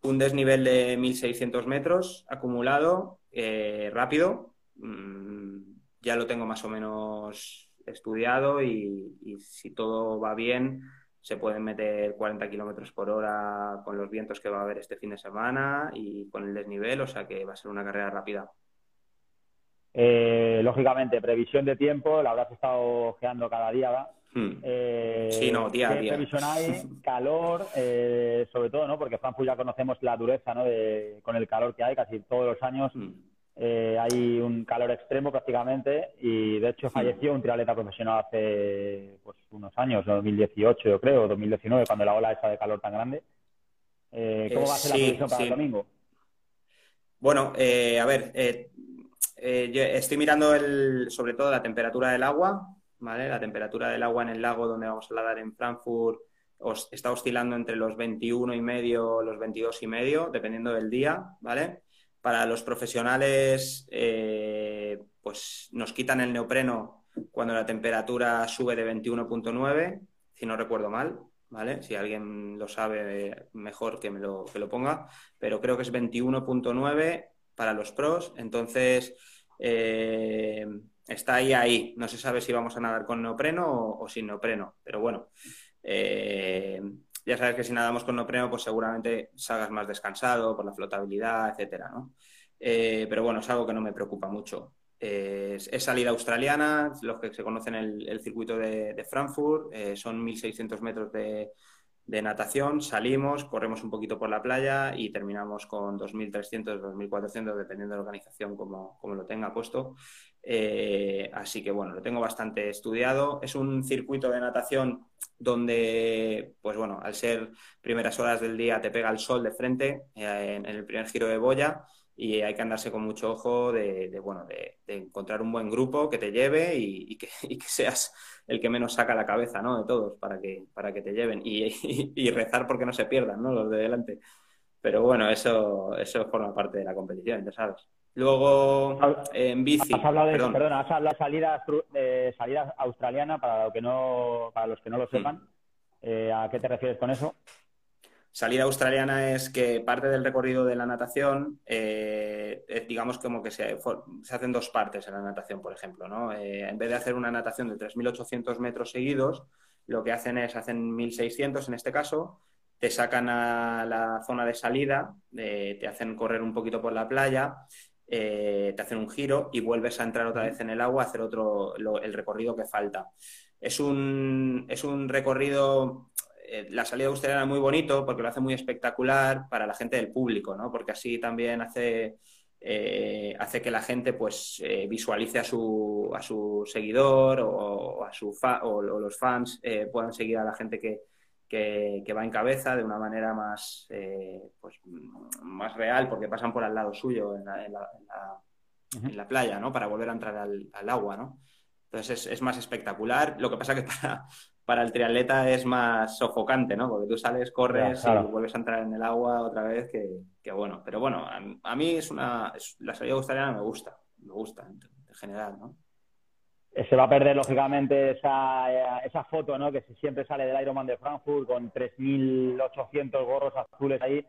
[SPEAKER 5] un desnivel de 1.600 metros acumulado, eh, rápido, mm, ya lo tengo más o menos estudiado y, y si todo va bien, se pueden meter 40 kilómetros por hora con los vientos que va a haber este fin de semana y con el desnivel, o sea que va a ser una carrera rápida.
[SPEAKER 3] Eh, lógicamente, previsión de tiempo, la habrás estado ojeando cada día,
[SPEAKER 5] Hmm.
[SPEAKER 3] Eh,
[SPEAKER 5] Sí, no, día a
[SPEAKER 3] ¿qué
[SPEAKER 5] día.
[SPEAKER 3] previsión hay? Calor, eh, sobre todo, ¿no? Porque Frankfurt ya conocemos la dureza, ¿no? De, con el calor que hay, casi todos los años
[SPEAKER 5] Hmm.
[SPEAKER 3] eh, hay un calor extremo prácticamente y de hecho falleció un triatleta profesional hace pues, unos años, 2018 yo creo, 2019, cuando la ola esa de calor tan grande. Eh, ¿Cómo va a ser la previsión para
[SPEAKER 5] sí.
[SPEAKER 3] el domingo?
[SPEAKER 5] Bueno, eh, a ver, eh, yo estoy mirando el, sobre todo la temperatura del agua, ¿vale? La temperatura del agua en el lago donde vamos a nadar en Frankfurt os- está oscilando entre los 21 y medio, los 22 y medio, dependiendo del día, ¿vale? Para los profesionales, eh, pues nos quitan el neopreno cuando la temperatura sube de 21.9, si no recuerdo mal, ¿vale? Si alguien lo sabe, eh, mejor que me lo, que lo ponga, pero creo que es 21.9 para los pros, entonces eh, está ahí, ahí. No se sabe si vamos a nadar con neopreno o, sin neopreno, pero bueno, eh, ya sabes que si nadamos con neopreno, pues seguramente salgas más descansado por la flotabilidad, etcétera, ¿no? Eh, pero bueno, es algo que no me preocupa mucho. Es, salida australiana, los que se conocen el, el circuito de, Frankfurt, son 1.600 metros de, de natación, salimos, corremos un poquito por la playa y terminamos con 2.300, 2.400, dependiendo de la organización como, como lo tenga puesto. Eh, así que bueno, lo tengo bastante estudiado. Es un circuito de natación donde, pues bueno, al ser primeras horas del día te pega el sol de frente eh, en, en el primer giro de boya y hay que andarse con mucho ojo de, de, bueno, de, de, encontrar un buen grupo que te lleve y, y, que, y, que, seas el que menos saca la cabeza, ¿no? De todos para que, para que te lleven y, y, rezar porque no se pierdan, ¿no? Los de delante. Pero bueno, eso, eso forma parte de la competición, ya sabes. Luego, en bici.
[SPEAKER 3] Has hablado de, perdón. Perdona, has hablado de salida, salida australiana para, lo que no, para los que no lo sepan. Mm. Eh, ¿A qué te refieres con eso?
[SPEAKER 5] Salida australiana es que parte del recorrido de la natación, eh, digamos como que se, hacen dos partes en la natación, por ejemplo. ¿no? Eh, en vez de hacer una natación de 3.800 metros seguidos, lo que hacen es, hacen 1.600 en este caso, te sacan a la zona de salida, eh, te hacen correr un poquito por la playa, te hacen un giro y vuelves a entrar otra vez en el agua a hacer otro, el recorrido que falta. Es un, es un recorrido eh, la salida australiana es muy bonito porque lo hace muy espectacular para la gente del público, ¿no? Porque así también hace, eh, hace que la gente pues eh, visualice a su, a su seguidor o, o a su fa o, o, los fans puedan seguir a la gente que, que, que, va en cabeza de una manera más, pues, más real porque pasan por al lado suyo en la, en la, en la, en la playa, ¿no? Para volver a entrar al, al agua, ¿no? Entonces es, es, más espectacular. Lo que pasa que para, para el triatleta es más sofocante, ¿no? Porque tú sales, corres claro, claro. y vuelves a entrar en el agua otra vez, que, que bueno. Pero bueno, a, a mí es una... Es, la salida australiana me gusta, me gusta en, en, general, ¿no?
[SPEAKER 3] Se va a perder, lógicamente, esa, esa foto, ¿no? Que siempre sale del Ironman de Frankfurt con 3.800 gorros azules ahí.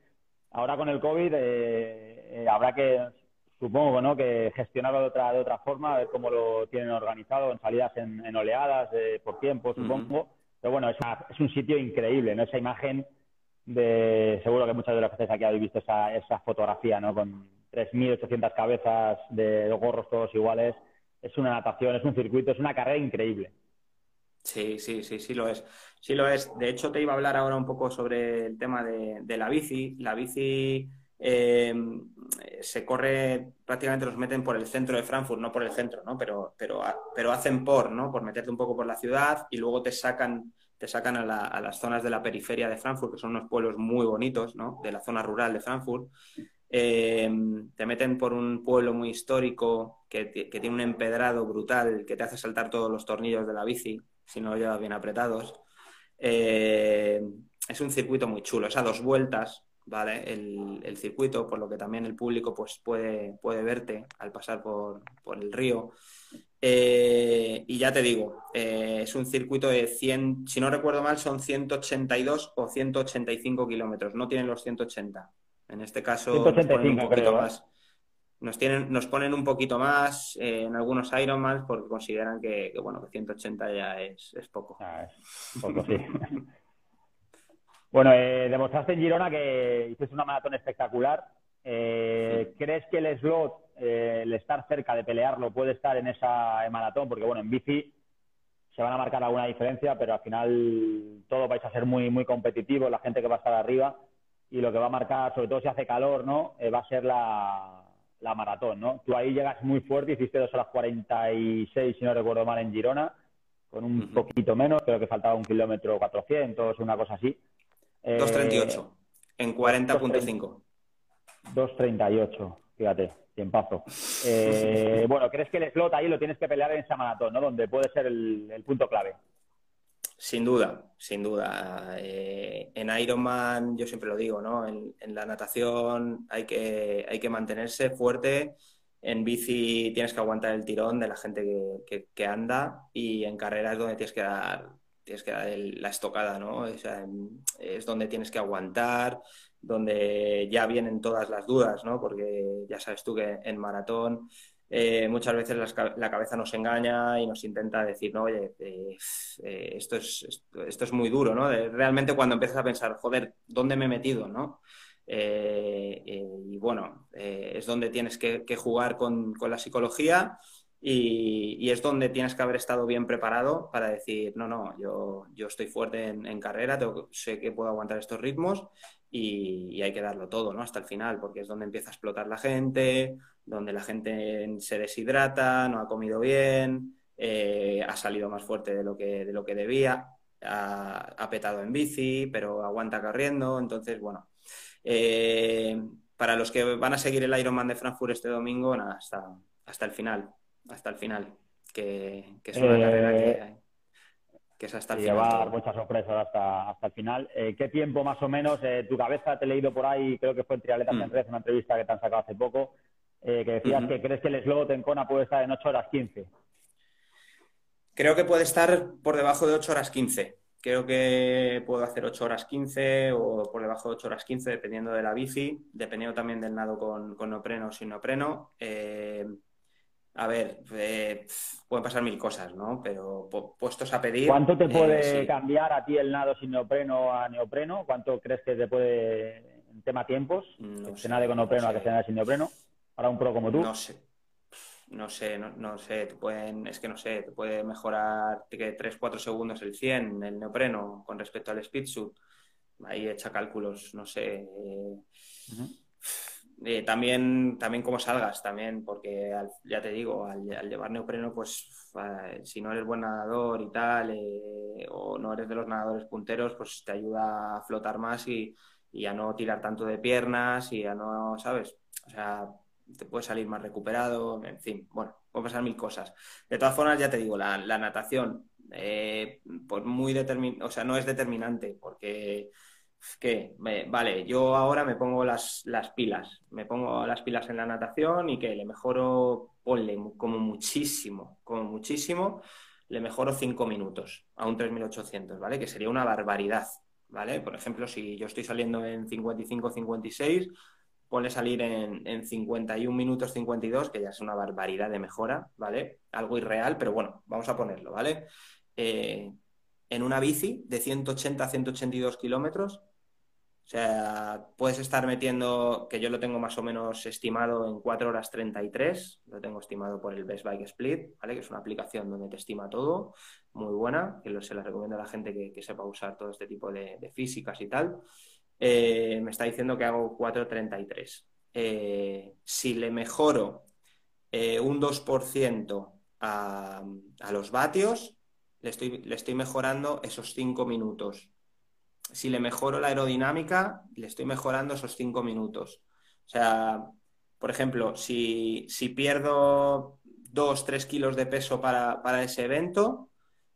[SPEAKER 3] Ahora con el COVID eh, eh, habrá que supongo ¿no? que gestionarlo de otra, de otra forma, a ver cómo lo tienen organizado, en salidas en, en oleadas, eh, por tiempo, supongo. Uh -huh. Pero bueno, es, una, es, un sitio increíble, ¿no? Esa imagen de... Seguro que muchos de que estáis aquí habéis visto esa, esa fotografía, ¿no? Con 3.800 cabezas de gorros todos iguales. Es una natación, es un circuito, es una carrera increíble.
[SPEAKER 5] Sí, sí, sí, sí lo es. Sí lo es. De hecho, te iba a hablar ahora un poco sobre el tema de, de la bici. La bici... Eh, se corre, prácticamente los meten por el centro de Frankfurt, no por el centro, ¿no? Pero, pero, pero hacen por, ¿no? Por meterte un poco por la ciudad y luego te sacan, te sacan a, las zonas de la periferia de Frankfurt, que son unos pueblos muy bonitos, ¿no? De la zona rural de Frankfurt. Eh, te meten por un pueblo muy histórico que, que, tiene un empedrado brutal que te hace saltar todos los tornillos de la bici si no lo llevas bien apretados. Eh, es un circuito muy chulo, es a dos vueltas, ¿vale? El, el, circuito, por lo que también el público pues, puede, puede verte al pasar por, por el río. Eh, y ya te digo, eh, es un circuito de 100, si no recuerdo mal, son 182 o 185 kilómetros, no tienen los 180. En este caso,
[SPEAKER 3] 185,
[SPEAKER 5] un poquito
[SPEAKER 3] creo,
[SPEAKER 5] más. nos tienen, nos ponen un poquito más eh, en algunos Ironman porque consideran que, que, bueno, que 180 ya es, es poco.
[SPEAKER 3] Ah, es poco, sí. bueno, eh, demostraste en Girona que hiciste una maratón espectacular. Eh, ¿Crees que el slot, eh, el estar cerca de pelearlo, puede estar en esa maratón? Porque, bueno, en bici se van a marcar alguna diferencia, pero al final todo vais a ser muy, muy competitivos, la gente que va a estar arriba, y lo que va a marcar, sobre todo si hace calor, ¿no? Eh, va a ser la, la maratón, ¿no? Tú ahí llegas muy fuerte, hiciste 2 horas 46, si no recuerdo mal, en Girona, con un uh -huh. poquito menos, creo que faltaba un kilómetro 400, una cosa así.
[SPEAKER 5] 2.38, eh, en 40.5.
[SPEAKER 3] 2.38, fíjate, tiempazo. Eh, bueno, ¿crees que el slot ahí lo tienes que pelear en esa maratón, ¿no? Donde puede ser el, el punto clave.
[SPEAKER 5] Sin duda, sin duda. Eh, en Ironman, yo siempre lo digo, ¿no? En, en, la natación hay que, hay que mantenerse fuerte. En bici tienes que aguantar el tirón de la gente que, que, que anda y en carrera es donde tienes que dar, tienes que dar la estocada, ¿no? Es donde tienes que aguantar, donde ya vienen todas las dudas, ¿no? Porque ya sabes tú que en maratón eh, muchas veces la, cabeza nos engaña y nos intenta decir, no, oye, eh, eh, esto, es, esto, es muy duro, ¿no? Realmente cuando empiezas a pensar, joder, ¿dónde me he metido, no? y bueno, es donde tienes que, que jugar con, con, la psicología y, es donde tienes que haber estado bien preparado para decir, no, no, yo, yo estoy fuerte en, carrera, sé que puedo aguantar estos ritmos y, hay que darlo todo, ¿no? Hasta el final, porque es donde empieza a explotar la gente, donde la gente se deshidrata, no ha comido bien, eh, ha salido más fuerte de lo que, de lo que debía, ha, ha, petado en bici, pero aguanta corriendo. Entonces, bueno, eh, para los que van a seguir el Ironman de Frankfurt este domingo, nada, hasta, hasta el final, hasta el final, que, que es una eh... carrera que que es hasta el final.
[SPEAKER 3] llevar muchas sorpresas hasta, hasta el final. Eh, ¿Qué tiempo más o menos? Eh, tu cabeza te he leído por ahí, creo que fue en Trialetas mm. en Red, una entrevista que te han sacado hace poco, que decías uh -huh. que crees que el slot en Kona puede estar en 8 horas 15.
[SPEAKER 5] Creo que puede estar por debajo de 8 horas 15. Creo que puedo hacer 8 horas 15 o por debajo de 8 horas 15, dependiendo de la bici, dependiendo también del nado con, con neopreno o sin neopreno. Eh, a ver, eh, pueden pasar mil cosas, ¿no? Pero puestos a pedir.
[SPEAKER 3] ¿Cuánto te puede eh, sí. cambiar a ti el nado sin neopreno a neopreno? ¿Cuánto crees que te puede, en tema tiempos,
[SPEAKER 5] no
[SPEAKER 3] que se nade con neopreno
[SPEAKER 5] no
[SPEAKER 3] a que se nade sin neopreno? Para un pro como tú.
[SPEAKER 5] No sé. No sé, no, no sé, te pueden, es que no sé, te puede mejorar que 3-4 segundos el 100, el neopreno, con respecto al speed suit. Ahí echa cálculos, no sé. Eh, uh -huh eh, también, también cómo salgas, también, porque al, ya te digo, al, al, llevar neopreno, pues eh, si no eres buen nadador y tal, eh, o no eres de los nadadores punteros, pues te ayuda a flotar más y, y, a no tirar tanto de piernas y a no, ¿sabes? O sea, te puedes salir más recuperado, en fin, bueno, pueden pasar mil cosas. De todas formas, ya te digo, la, la natación, por muy determin o sea, no es determinante, porque que, vale, yo ahora me pongo las, las, pilas, me pongo las pilas en la natación y que le mejoro, ponle como muchísimo, como muchísimo, le mejoro 5 minutos a un 3800, ¿vale? Que sería una barbaridad, ¿vale? Por ejemplo, si yo estoy saliendo en 55-56, ponle salir en, en 51 minutos 52, que ya es una barbaridad de mejora, ¿vale? Algo irreal, pero bueno, vamos a ponerlo, ¿vale? Eh, en una bici de 180 a 182 kilómetros. O sea, puedes estar metiendo, que yo lo tengo más o menos estimado en 4 horas 33, lo tengo estimado por el Best Bike Split, ¿vale? que es una aplicación donde te estima todo, muy buena, que se la recomiendo a la gente que, sepa usar todo este tipo de, físicas y tal. Eh, me está diciendo que hago 4.33. Eh, si le mejoro eh, un 2% a, a los vatios, le estoy, le estoy mejorando esos cinco minutos. Si le mejoro la aerodinámica, le estoy mejorando esos cinco minutos. O sea, por ejemplo, si, si pierdo dos, tres kilos de peso para, para ese evento,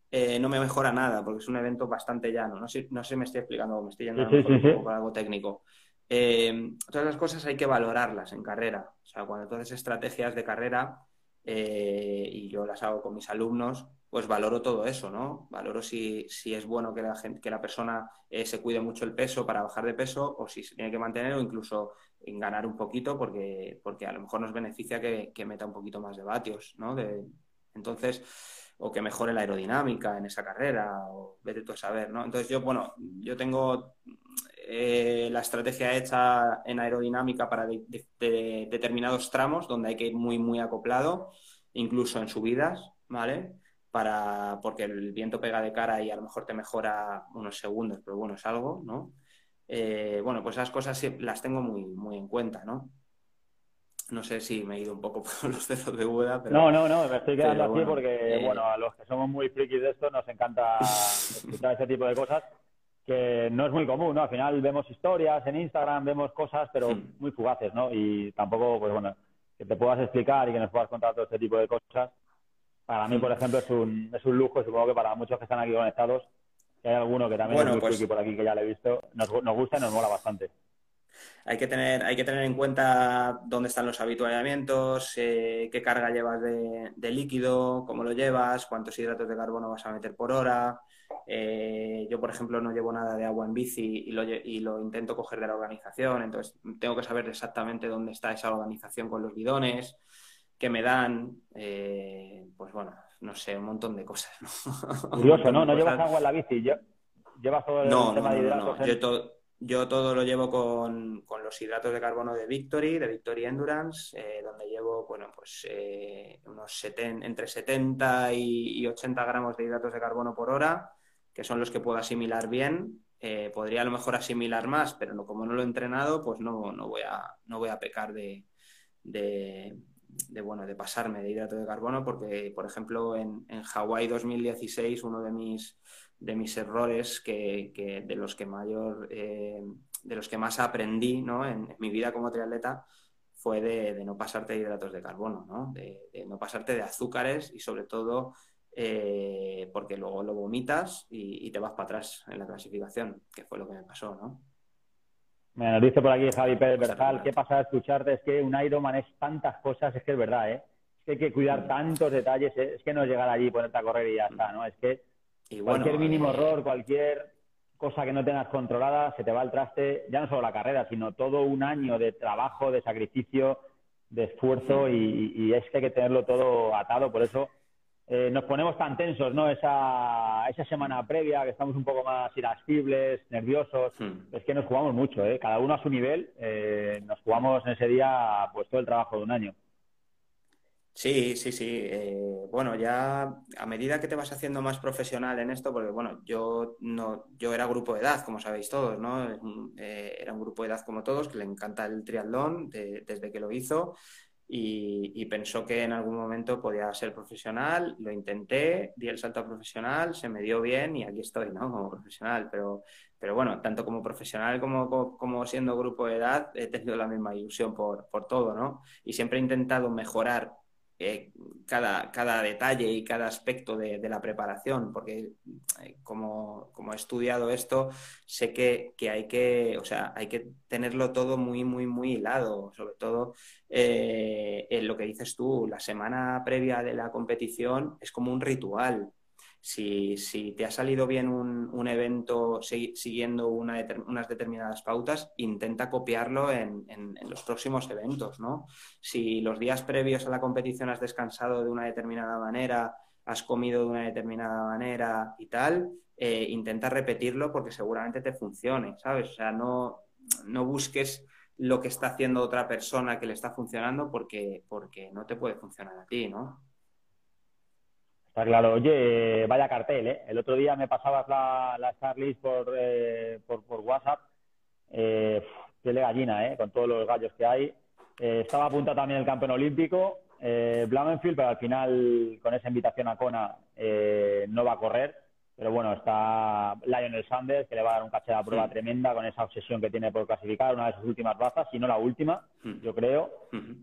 [SPEAKER 5] eh, no me mejora nada, porque es un evento bastante llano. No sé, no sé me estoy explicando, me estoy yendo un poco algo técnico. Eh, todas las cosas hay que valorarlas en carrera. O sea, cuando tú haces estrategias de carrera, eh, y yo las hago con mis alumnos, pues valoro todo eso, ¿no? Valoro si, si es bueno que la, gente, que la persona eh, se cuide mucho el peso para bajar de peso o si se tiene que mantener o incluso ganar un poquito porque, porque a lo mejor nos beneficia que, meta un poquito más de vatios, ¿no? De, entonces, o que mejore la aerodinámica en esa carrera, o vete tú a saber, ¿no? Entonces yo, bueno, yo tengo eh, la estrategia hecha en aerodinámica para determinados tramos donde hay que ir muy, muy acoplado, incluso en subidas, ¿vale? Para, porque el viento pega de cara y a lo mejor te mejora unos segundos, pero bueno, es algo, ¿no? Eh, bueno, pues esas cosas las tengo muy, muy en cuenta, ¿no? No sé si me he ido un poco por los dedos de Buda, pero...
[SPEAKER 3] No, no, no, me estoy quedando aquí porque, eh, bueno, a los que somos muy frikis de esto nos encanta escuchar ese tipo de cosas que no es muy común, ¿no? Al final vemos historias en Instagram, vemos cosas, pero hmm. muy fugaces, ¿no? Y tampoco, pues bueno, que te puedas explicar y que nos puedas contar todo este tipo de cosas, para mí, por ejemplo, es un, es un lujo, supongo que para muchos que están aquí conectados, que hay alguno que también es muy pues, por aquí que ya lo he visto, nos, nos gusta y nos mola bastante.
[SPEAKER 5] Hay que tener, hay que tener en cuenta dónde están los habituallamientos, eh, qué carga llevas de, líquido, cómo lo llevas, cuántos hidratos de carbono vas a meter por hora. Eh, yo, por ejemplo, no llevo nada de agua en bici y lo, y lo, intento coger de la organización, entonces tengo que saber exactamente dónde está esa organización con los bidones que me dan, eh, pues bueno, no sé, un montón de cosas.
[SPEAKER 3] ¿no? Curioso, ¿no? ¿No llevas agua en la bici? ¿Llevas todo el tema de hidratos?
[SPEAKER 5] No, yo, yo, todo lo llevo con, los hidratos de carbono de Victory, de Victory Endurance, eh, donde llevo, bueno, pues eh, unos entre 70 y, 80 gramos de hidratos de carbono por hora, que son los que puedo asimilar bien. podría a lo mejor asimilar más, pero no, como no lo he entrenado, pues no, no, voy, a, no voy a pecar de, de, bueno, de pasarme de hidrato de carbono, porque, por ejemplo, en, en Hawái 2016, uno de mis, de mis errores que, de los que mayor, eh, de los que más aprendí en, mi vida como triatleta fue de, no pasarte de hidratos de carbono, ¿no? De, no pasarte de azúcares y sobre todo eh, porque luego lo vomitas y, y, te vas para atrás en la clasificación, que fue lo que me pasó, ¿no?
[SPEAKER 3] Me nos dice por aquí Javi Pérez Berjal, ¿qué pasa a escucharte? Es que un Ironman es tantas cosas, es que es verdad, ¿eh? Es que hay que cuidar tantos detalles, ¿eh? es que no llegar allí, ponerte a correr y ya está, ¿no? Es que cualquier mínimo eh, error, cualquier cosa que no tengas controlada, se te va al traste, ya no solo la carrera, sino todo un año de trabajo, de sacrificio, de esfuerzo y, y es que hay que tenerlo todo atado, por eso eh, nos ponemos tan tensos, ¿no? Esa, esa semana previa, que estamos un poco más irascibles, nerviosos. Hmm. Es que nos jugamos mucho, ¿eh? Cada uno a su nivel. Eh, nos jugamos en ese día, pues, todo el trabajo de un año.
[SPEAKER 5] Sí, sí, sí. Eh, bueno, ya a medida que te vas haciendo más profesional en esto, porque bueno, yo no, yo era grupo de edad, como sabéis todos, ¿no? era un grupo de edad como todos, que le encanta el triatlón desde que lo hizo y, pensó que en algún momento podía ser profesional, lo intenté, di el salto a profesional, se me dio bien y aquí estoy, ¿no? Como profesional, pero, pero bueno, tanto como profesional como, como, siendo grupo de edad, he tenido la misma ilusión por, por todo, ¿no? Y siempre he intentado mejorar eh, cada, cada, detalle y cada aspecto de, la preparación, porque eh, como, he estudiado esto, sé que, hay que, o sea, hay que tenerlo todo muy, muy, muy hilado, sobre todo eh, en lo que dices tú, la semana previa de la competición es como un ritual. Si, te ha salido bien un, evento siguiendo unas determinadas pautas, intenta copiarlo en, los próximos eventos, ¿no? Si los días previos a la competición has descansado de una determinada manera, has comido de una determinada manera y tal, eh, intenta repetirlo porque seguramente te funcione, ¿sabes? O sea, no, no busques lo que está haciendo otra persona que le está funcionando porque, porque no te puede funcionar a ti, ¿no?
[SPEAKER 3] Está claro. Oye, vaya cartel, ¿eh? El otro día me pasabas la, la por, eh, por, WhatsApp. Eh, qué gallina, ¿eh? Con todos los gallos que hay. Eh, estaba apuntado también el campeón olímpico, eh, Blamenfield, pero al final, con esa invitación a Kona, eh, no va a correr. Pero bueno, está Lionel Sanders, que le va a dar un caché de prueba tremenda con esa obsesión que tiene por clasificar, una de sus últimas bazas, si no la última, yo creo.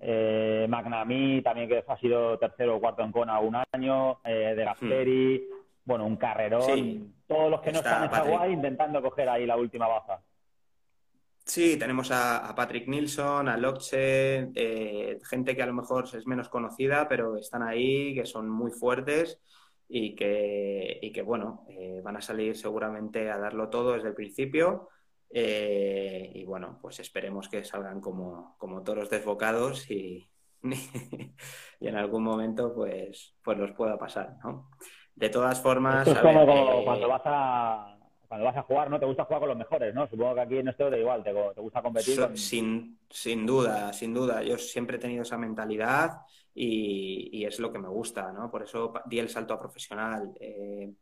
[SPEAKER 3] Eh, McNamee, también que ha sido tercero o cuarto en Kona un año, eh, de Gasperi, bueno, un carrerón. Todos los que no están en Hawái intentando coger ahí la última baza.
[SPEAKER 5] Sí, tenemos a, Patrick Nilsson, a Loche, eh, gente que a lo mejor es menos conocida, pero están ahí, que son muy fuertes y que, y que bueno, eh, van a salir seguramente a darlo todo desde el principio. Eh, y bueno, pues esperemos que salgan como, como toros desbocados y, y en algún momento pues, pues los pueda pasar, ¿no? De todas formas...
[SPEAKER 3] es como, eh, cuando vas a cuando vas a jugar, ¿no? Te gusta jugar con los mejores, ¿no? Supongo que aquí en esto da igual, te, gusta competir.
[SPEAKER 5] Sin, sin duda, sin duda. Yo siempre he tenido esa mentalidad y, es lo que me gusta, ¿no? Por eso di el salto a profesional. Eh,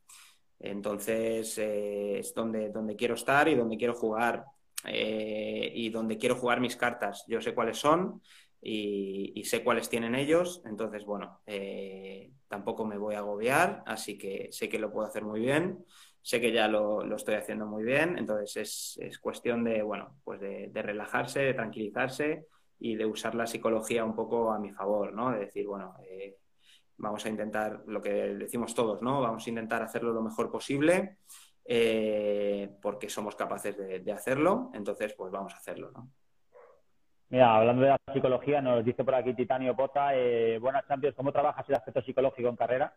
[SPEAKER 5] entonces, eh, es donde, donde quiero estar y donde quiero jugar. y donde quiero jugar mis cartas. Yo sé cuáles son y, sé cuáles tienen ellos, entonces, bueno, eh, tampoco me voy a agobiar, así que sé que lo puedo hacer muy bien, sé que ya lo, estoy haciendo muy bien, entonces es, cuestión de, bueno, pues de, relajarse, de tranquilizarse y de usar la psicología un poco a mi favor, ¿no? De decir, bueno, eh, vamos a intentar lo que decimos todos, ¿no? Vamos a intentar hacerlo lo mejor posible. Eh, porque somos capaces de, de hacerlo, entonces pues vamos a hacerlo, ¿no?
[SPEAKER 3] Mira, hablando de la psicología, nos dice por aquí Titanio Pota, eh, buenas Champions, ¿cómo trabajas el aspecto psicológico en carrera?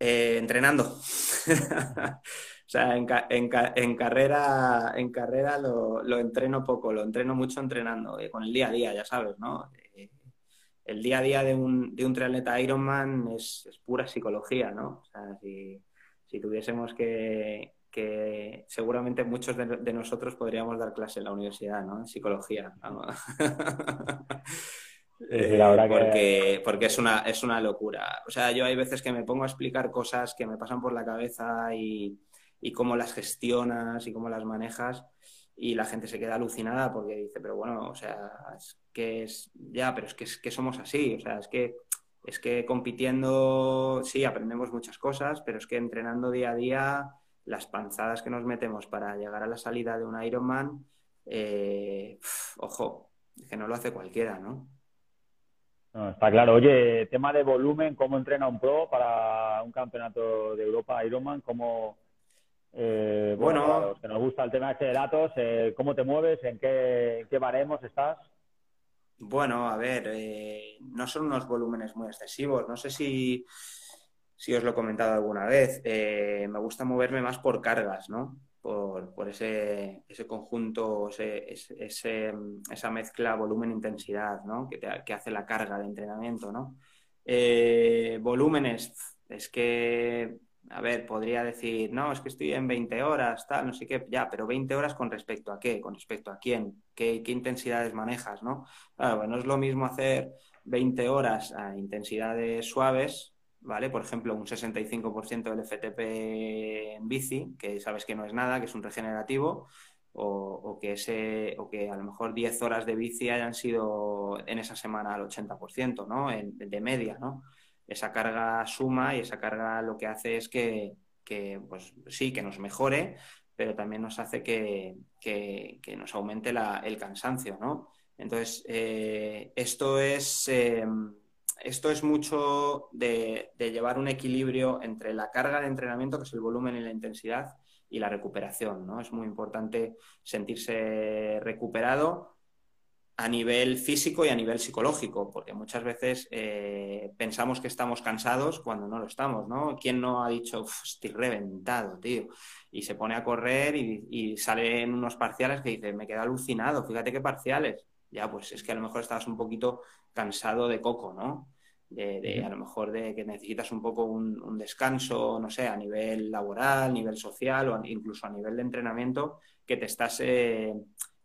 [SPEAKER 5] Eh, entrenando. o sea, en, carrera, en carrera lo, entreno poco, lo entreno mucho entrenando, eh, con el día a día, ya sabes, ¿no? el día a día de un, de un triatleta Ironman es, es, pura psicología, ¿no? O sea, si, si tuviésemos que, que seguramente muchos de, nosotros podríamos dar clase en la universidad, ¿no? En psicología. porque, porque es una, es una locura. O sea, yo hay veces que me pongo a explicar cosas que me pasan por la cabeza y, cómo las gestionas y cómo las manejas y la gente se queda alucinada porque dice, pero bueno, o sea, es que es, ya, pero es que, somos así, o sea, es que, es que compitiendo, sí, aprendemos muchas cosas, pero es que entrenando día a día las panzadas que nos metemos para llegar a la salida de un Ironman, eh, ojo, que no lo hace cualquiera, ¿no?
[SPEAKER 3] Está claro. Oye, tema de volumen, ¿cómo entrena un pro para un campeonato de Europa Ironman? ¿Cómo, eh, bueno, los que nos gusta el tema este de datos, eh, ¿cómo te mueves? ¿En qué, en qué baremos estás?
[SPEAKER 5] Bueno, a ver, no son unos volúmenes muy excesivos. No sé si si os lo he comentado alguna vez, eh, me gusta moverme más por cargas, ¿no? Por, ese, ese, conjunto, ese, esa mezcla volumen-intensidad, ¿no? Que, que, hace la carga de entrenamiento, ¿no? Eh, volúmenes, es que, a ver, podría decir, no, es que estoy en 20 horas, tal, no sé qué, ya, pero 20 horas con respecto a qué, con respecto a quién, qué, qué intensidades manejas, ¿no? Claro, no es lo mismo hacer 20 horas a intensidades suaves ¿vale? Por ejemplo, un 65% del FTP en bici, que sabes que no es nada, que es un regenerativo, o, que, ese, o que a lo mejor 10 horas de bici hayan sido en esa semana al 80%, ¿no? de media, ¿no? Esa carga suma y esa carga lo que hace es que, pues sí, que nos mejore, pero también nos hace que, nos aumente el cansancio, ¿no? Entonces, eh, esto es... Em, esto es mucho de, llevar un equilibrio entre la carga de entrenamiento, que es el volumen y la intensidad, y la recuperación. ¿no? Es muy importante sentirse recuperado a nivel físico y a nivel psicológico, porque muchas veces eh, pensamos que estamos cansados cuando no lo estamos, ¿no? ¿Quién no ha dicho, estoy reventado, tío? Y se pone a correr y, y sale en unos parciales que dice, me queda alucinado, fíjate qué parciales. Ya, pues es que a lo mejor estabas un poquito cansado de coco, ¿no? De, a lo mejor de que necesitas un poco un, descanso, no sé, a nivel laboral, nivel social o incluso a nivel de entrenamiento, que te estás eh,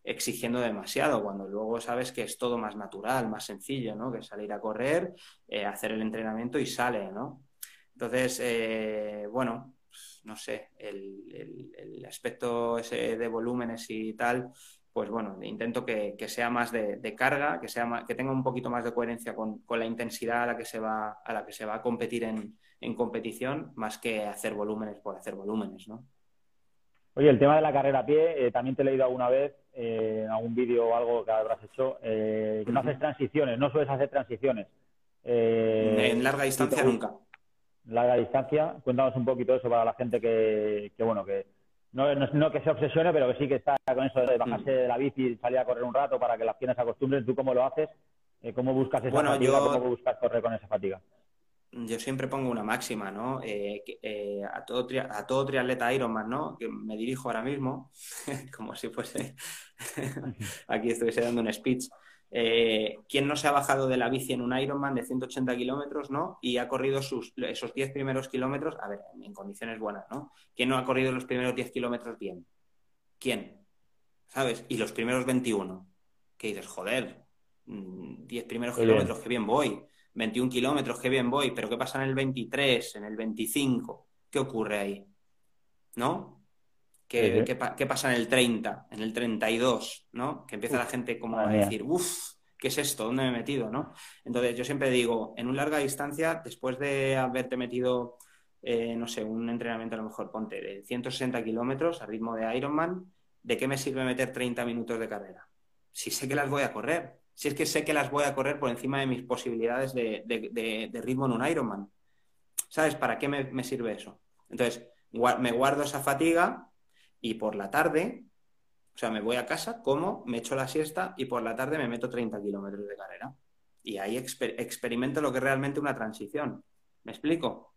[SPEAKER 5] exigiendo demasiado, cuando luego sabes que es todo más natural, más sencillo, ¿no? Que salir a correr, eh, hacer el entrenamiento y sale, ¿no? Entonces, eh, bueno, no sé, el, el, aspecto ese de volúmenes y tal, pues bueno, intento que, sea más de, carga, que, sea que tenga un poquito más de coherencia con, la intensidad a la que se va a, la que se va a competir en, competición, más que hacer volúmenes por hacer volúmenes, ¿no?
[SPEAKER 3] Oye, el tema de la carrera a pie, eh, también te he leído alguna vez eh, en algún vídeo o algo que habrás hecho, eh, que no haces transiciones, no sueles hacer transiciones.
[SPEAKER 5] en larga distancia nunca.
[SPEAKER 3] Larga distancia, cuéntanos un poquito eso para la gente que bueno, que, no, no, que se obsesione, pero que sí que está con eso de bajarse de la bici y salir a correr un rato para que las piernas se acostumbren. ¿Tú cómo lo haces? Eh, ¿Cómo buscas esa fatiga? ¿Cómo buscas correr con esa fatiga?
[SPEAKER 5] Yo siempre pongo una máxima, ¿no? Eh, eh, a, todo a todo triatleta Ironman, ¿no? Que me dirijo ahora mismo, como si fuese aquí estuviese dando un speech. Eh, ¿Quién no se ha bajado de la bici en un Ironman de 180 kilómetros, ¿no? Y ha corrido sus, esos 10 primeros kilómetros, a ver, en condiciones buenas, ¿no? ¿Quién no ha corrido los primeros 10 kilómetros bien? ¿Quién? ¿Sabes? Y los primeros 21. ¿Qué dices? Joder, 10 mm, primeros kilómetros, qué bien voy. 21 kilómetros, qué bien voy, pero ¿qué pasa en el 23, en el 25? ¿Qué ocurre ahí? ¿No? ¿Qué, ¿qué, pasa en el 30, en el 32? ¿No? Que empieza la gente como a decir, uff, ¿qué es esto? ¿Dónde me he metido? ¿no? Entonces yo siempre digo, en un larga distancia, después de haberte metido, eh, no sé, un entrenamiento a lo mejor, ponte, de 160 kilómetros a ritmo de Ironman, ¿de qué me sirve meter 30 minutos de carrera? Si sé que las voy a correr, si es que sé que las voy a correr por encima de mis posibilidades de, ritmo en un Ironman. ¿Sabes? ¿Para qué me, sirve eso? Entonces, me guardo esa fatiga y por la tarde, o sea, me voy a casa, como, me echo la siesta y por la tarde me meto 30 kilómetros de carrera. Y ahí experimento lo que es realmente una transición. ¿Me explico?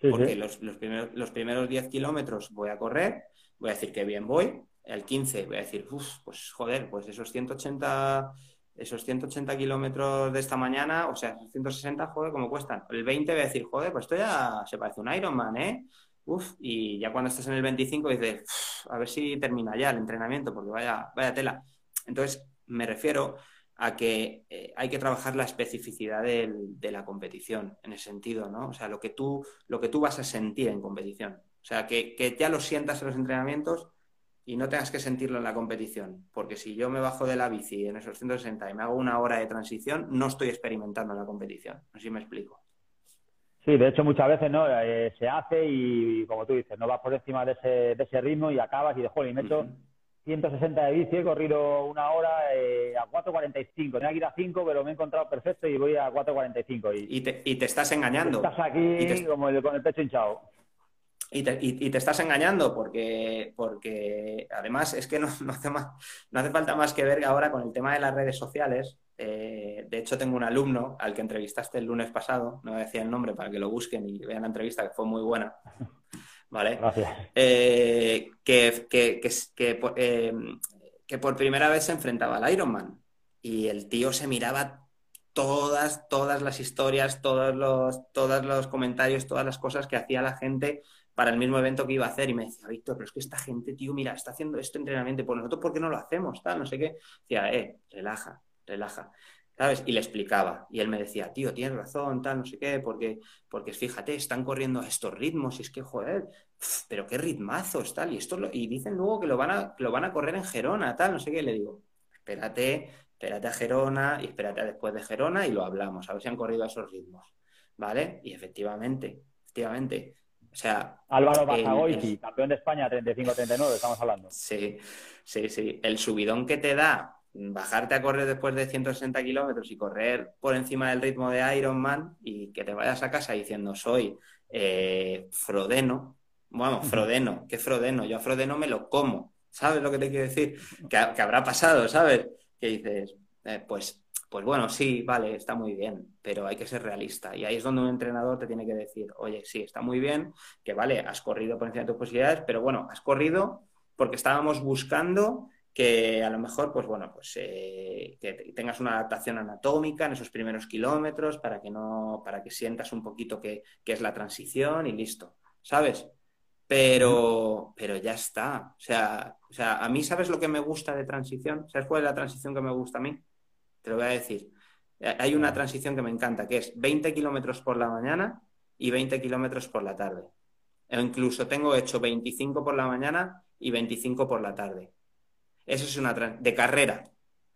[SPEAKER 5] Porque Los, primeros, los primeros 10 kilómetros voy a correr, voy a decir que bien voy, el 15 voy a decir, pues joder, pues esos 180 esos 180 kilómetros de esta mañana, o sea, 160, joder, ¿cómo cuestan? El 20 voy a decir, joder, pues esto ya se parece un Ironman, ¿eh? Uf, y ya cuando estás en el 25 dices, a ver si termina ya el entrenamiento, porque vaya, vaya tela. Entonces, me refiero a que eh, hay que trabajar la especificidad de la competición, en ese sentido, ¿no? O sea, lo que tú, lo que tú vas a sentir en competición. O sea, que, que ya lo sientas en los entrenamientos y no tengas que sentirlo en la competición. Porque si yo me bajo de la bici en esos 160 y me hago una hora de transición, no estoy experimentando en la competición. No sé si me explico.
[SPEAKER 3] Sí, de hecho muchas veces no eh, se hace y, como tú dices, no vas por encima de ese, de ese ritmo y acabas y de joder, y me he hecho 160 de bici, he corrido una hora eh, a 4.45. Tenía que ir a 5, pero me he encontrado perfecto y voy a 4.45.
[SPEAKER 5] Y, y, te, y te estás engañando.
[SPEAKER 3] Estás aquí como con el pecho hinchado.
[SPEAKER 5] Y te, estás engañando porque, porque además es que no, hace más, no hace falta más que ver ahora con el tema de las redes sociales. Eh, de hecho, tengo un alumno al que entrevistaste el lunes pasado, no decía el nombre para que lo busquen y vean la entrevista, que fue muy buena. ¿Vale?
[SPEAKER 3] Gracias.
[SPEAKER 5] Eh, que, que, que, eh, que, por primera vez se enfrentaba al Ironman y el tío se miraba todas, todas las historias, todos los, todos los comentarios, todas las cosas que hacía la gente para el mismo evento que iba a hacer y me decía, Víctor, pero es que esta gente, tío, mira, está haciendo este entrenamiento, por nosotros, ¿por qué no lo hacemos? Tal, no sé qué. Decía, eh, relaja, relaja. ¿Sabes? Y le explicaba. Y él me decía, tío, tienes razón, tal, no sé qué, porque, porque fíjate, están corriendo a estos ritmos, y es que, joder, pero qué ritmazos, tal, y esto y dicen luego que lo van a, lo van a correr en Gerona, tal, no sé qué, y le digo, espérate, espérate a Gerona y espérate después de Gerona y lo hablamos, a ver si han corrido a esos ritmos, ¿vale? Y efectivamente, efectivamente, o sea,
[SPEAKER 3] Álvaro Basagoiti, campeón de España 35-39, estamos hablando.
[SPEAKER 5] Sí, sí, sí. El subidón que te da bajarte a correr después de 160 kilómetros y correr por encima del ritmo de Ironman y que te vayas a casa diciendo soy eh, Frodeno. Bueno, Frodeno, ¿qué Frodeno? Yo a Frodeno me lo como. ¿Sabes lo que te quiero decir? Que, habrá pasado, ¿sabes? Que dices, eh, pues pues bueno, sí, vale, está muy bien, pero hay que ser realista. Y ahí es donde un entrenador te tiene que decir, oye, sí, está muy bien, que vale, has corrido por encima de tus posibilidades, pero bueno, has corrido porque estábamos buscando que a lo mejor, pues bueno, pues eh, que tengas una adaptación anatómica en esos primeros kilómetros para que no, para que sientas un poquito que, es la transición y listo, ¿sabes? Pero, pero ya está. O sea, o sea, a mí, ¿sabes lo que me gusta de transición? ¿Sabes cuál es la transición que me gusta a mí? Te lo voy a decir. Eh, hay una transición que me encanta, que es 20 kilómetros por la mañana y 20 kilómetros por la tarde. O incluso tengo hecho 25 por la mañana y 25 por la tarde. Eso es una de carrera,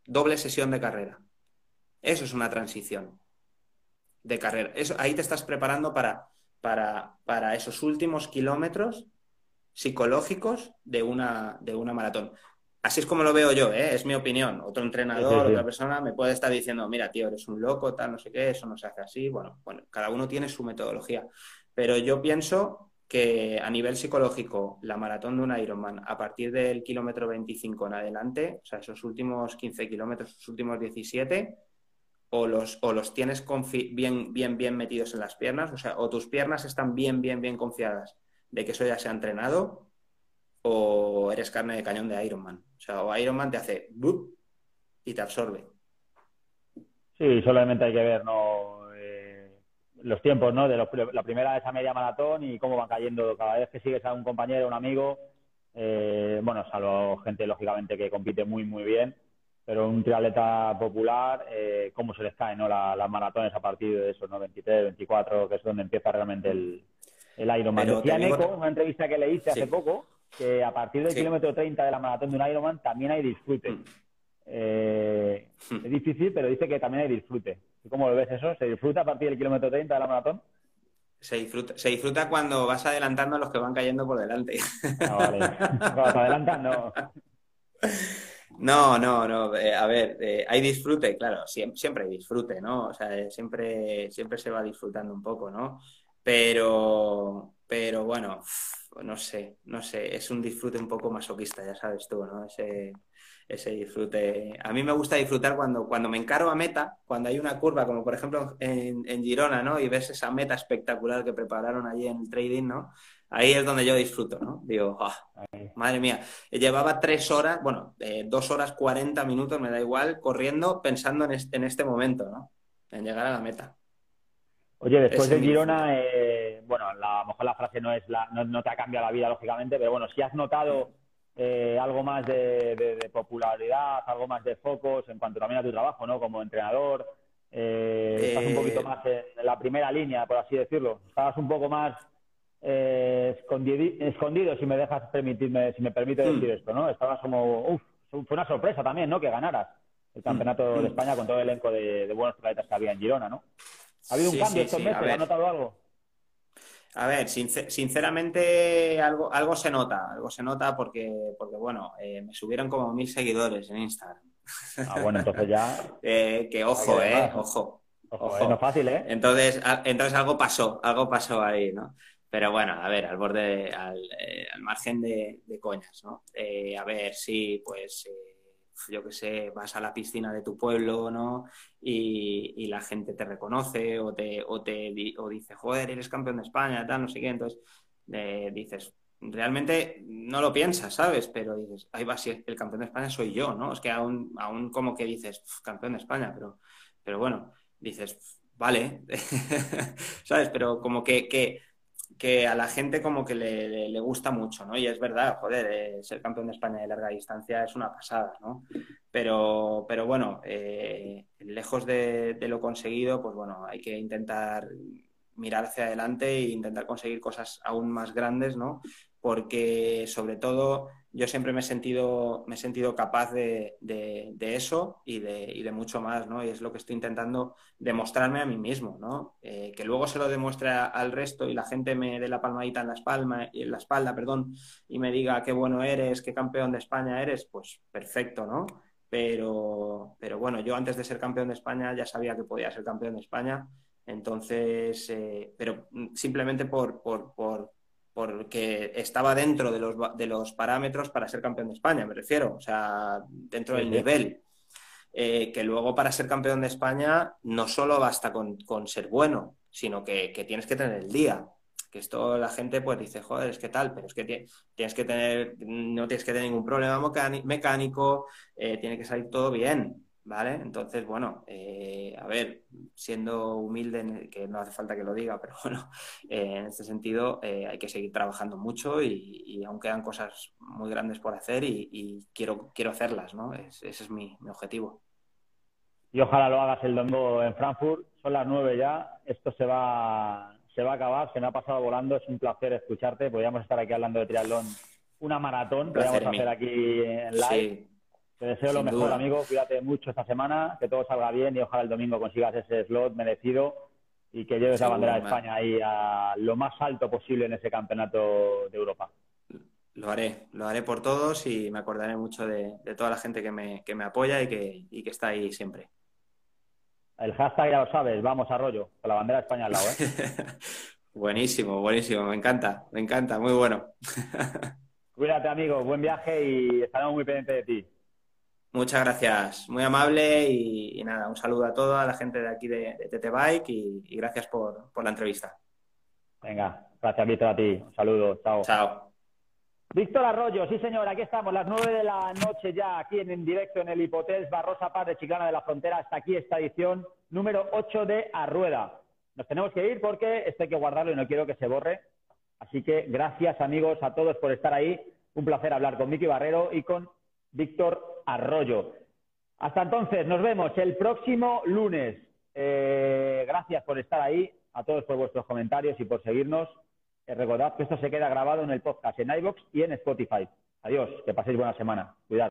[SPEAKER 5] doble sesión de carrera. Eso es una transición de carrera. Eso, ahí te estás preparando para, para, para esos últimos kilómetros psicológicos de una, de una maratón. Así es como lo veo yo, ¿eh? es mi opinión. Otro entrenador, otra persona me puede estar diciendo, mira, tío, eres un loco, tal, no sé qué, eso no se hace así. Bueno, bueno, cada uno tiene su metodología. Pero yo pienso que a nivel psicológico, la maratón de un Ironman, a partir del kilómetro 25 en adelante, o sea, esos últimos 15 kilómetros, esos últimos 17, o los, o los tienes bien, bien, bien metidos en las piernas, o sea, o tus piernas están bien, bien, bien confiadas de que eso ya se ha entrenado, o eres carne de cañón de Ironman. O sea, o Ironman te hace y te absorbe.
[SPEAKER 3] Sí, solamente hay que ver ¿no? Eh, los tiempos ¿no? de la primera de esa media maratón y cómo van cayendo cada vez que sigues a un compañero, un amigo. Eh, bueno, salvo gente lógicamente que compite muy, muy bien, pero un triatleta popular, eh, cómo se les cae ¿no? las maratones a partir de esos ¿no? 23, 24, que es donde empieza realmente el, el Ironman. Decía Neko, una entrevista que le hice hace poco, que a partir del kilómetro 30 de la maratón de un Ironman también hay disfrute. Mm. Eh, hmm. es difícil, pero dice que también hay disfrute. ¿Cómo lo ves eso? ¿Se disfruta a partir del kilómetro 30 de la maratón?
[SPEAKER 5] Se disfruta, se disfruta cuando vas adelantando a los que van cayendo por delante.
[SPEAKER 3] Ah, vale. Cuando no.
[SPEAKER 5] No, no, no. Eh, a ver, eh, hay disfrute, claro, siempre, siempre, hay disfrute, ¿no? O sea, siempre, siempre se va disfrutando un poco, ¿no? Pero, pero bueno, no sé, no sé, es un disfrute un poco masoquista, ya sabes tú, ¿no? Ese, ese disfrute. A mí me gusta disfrutar cuando, cuando me encaro a meta, cuando hay una curva, como por ejemplo en, Girona, ¿no? Y ves esa meta espectacular que prepararon allí en el trading, ¿no? Ahí es donde yo disfruto, ¿no? Digo, ah, madre mía, llevaba tres horas, bueno, eh, dos horas cuarenta minutos, me da igual, corriendo, pensando en este, en este momento, ¿no? En llegar a la meta.
[SPEAKER 3] Oye, después de Girona, eh, bueno, a lo mejor la frase no es la, no, no, te ha cambiado la vida, lógicamente, pero bueno, si has notado eh, algo más de, popularidad, algo más de focos en cuanto también a tu trabajo, ¿no? Como entrenador. Eh, estás un poquito más en la primera línea, por así decirlo. Estabas un poco más eh, escondido, si me dejas permitirme, si me permite hmm. decir esto, ¿no? Estabas como, uff, fue una sorpresa también, ¿no? Que ganaras el campeonato hmm. de España con todo el elenco de, buenos atletas que había en Girona, ¿no? ¿Ha habido un cambio estos meses? ¿Has notado algo?
[SPEAKER 5] A ver, sinceramente algo, algo se nota, algo se nota porque, porque bueno, eh, me subieron como mil seguidores en Instagram.
[SPEAKER 3] Ah, bueno, entonces ya...
[SPEAKER 5] Eh, que ojo, eh, ojo.
[SPEAKER 3] Ojo, no es fácil, ¿eh?
[SPEAKER 5] Entonces, entonces algo pasó, algo pasó ahí, ¿no? Pero bueno, a ver, al borde, al, al margen de, de, coñas, ¿no? a ver, sí, pues yo que sé, vas a la piscina de tu pueblo, ¿no? Y, la gente te reconoce o te, o te o dice, joder, eres campeón de España, tal, no sé qué. Entonces eh, dices, realmente no lo piensas, ¿sabes? Pero dices, ahí va, si el campeón de España soy yo, ¿no? Es que aún, aún como que dices, campeón de España, pero, pero bueno, dices, vale, ¿sabes? Pero como que, que que a la gente como que le, gusta mucho, ¿no? Y es verdad, joder, eh, ser campeón de España de larga distancia es una pasada, ¿no? Pero, pero bueno, eh, lejos de, lo conseguido, pues bueno, hay que intentar mirar hacia adelante e intentar conseguir cosas aún más grandes, ¿no? Porque sobre todo yo siempre me he sentido, me he sentido capaz de, eso y de, mucho más, ¿no? Y es lo que estoy intentando demostrarme a mí mismo, ¿no? Eh, que luego se lo demuestre al resto y la gente me dé la palmadita en la, espalda, en la espalda perdón, y me diga qué bueno eres, qué campeón de España eres, pues perfecto, ¿no? Pero, pero bueno, yo antes de ser campeón de España ya sabía que podía ser campeón de España, entonces, eh, pero simplemente por, por porque estaba dentro de los, de los parámetros para ser campeón de España, me refiero, o sea, dentro del nivel. Eh, que luego para ser campeón de España no solo basta con, ser bueno, sino que, tienes que tener el día. Que esto la gente pues dice, joder, es que tal, pero es que tienes que tener, no tienes que tener ningún problema mecánico, eh, tiene que salir todo bien. ¿Vale? Entonces, bueno, eh, a ver, siendo humilde, que no hace falta que lo diga, pero bueno, eh, en este sentido eh, hay que seguir trabajando mucho y, aún quedan cosas muy grandes por hacer y, quiero, quiero hacerlas, ¿no? ese es mi, objetivo.
[SPEAKER 3] Y ojalá lo hagas el domingo en Frankfurt. Son las nueve ya. Esto se va, se va a acabar. Se me ha pasado volando. Es un placer escucharte. Podríamos estar aquí hablando de triatlón. Una maratón. Podríamos hacer aquí en live. Te deseo lo mejor, amigo. Cuídate mucho esta semana, que todo salga bien y ojalá el domingo consigas ese slot merecido y que lleves la bandera de España ahí a lo más alto posible en ese campeonato de Europa.
[SPEAKER 5] Lo haré, lo haré por todos y me acordaré mucho de, toda la gente que me, apoya y que, que, está ahí siempre.
[SPEAKER 3] El hashtag ya lo sabes, vamos a rollo, con la bandera de España al lado. ¿eh?
[SPEAKER 5] buenísimo, buenísimo, me encanta, me encanta, muy bueno.
[SPEAKER 3] Cuídate, amigo, buen viaje y estaremos muy pendientes de ti.
[SPEAKER 5] Muchas gracias, muy amable y, nada, un saludo a toda la gente de aquí de, de TT Bike y, gracias por, por, la entrevista.
[SPEAKER 3] Venga, gracias Víctor a ti, un saludo, chao.
[SPEAKER 5] Chao.
[SPEAKER 3] Víctor Arroyo, sí señor, aquí estamos, las nueve de la noche ya, aquí en, en directo en el Hipotés Barrosa Paz de Chiclana de la Frontera, hasta aquí esta edición número 8 de Arrueda. Nos tenemos que ir porque esto hay que guardarlo y no quiero que se borre. Así que gracias amigos a todos por estar ahí. Un placer hablar con Miki Barrero y con Víctor Arroyo. Hasta entonces, nos vemos el próximo lunes. Eh, gracias por estar ahí, a todos por vuestros comentarios y por seguirnos. Eh, recordad que esto se queda grabado en el podcast en iVoox y en Spotify. Adiós, que paséis buena semana. Cuidado.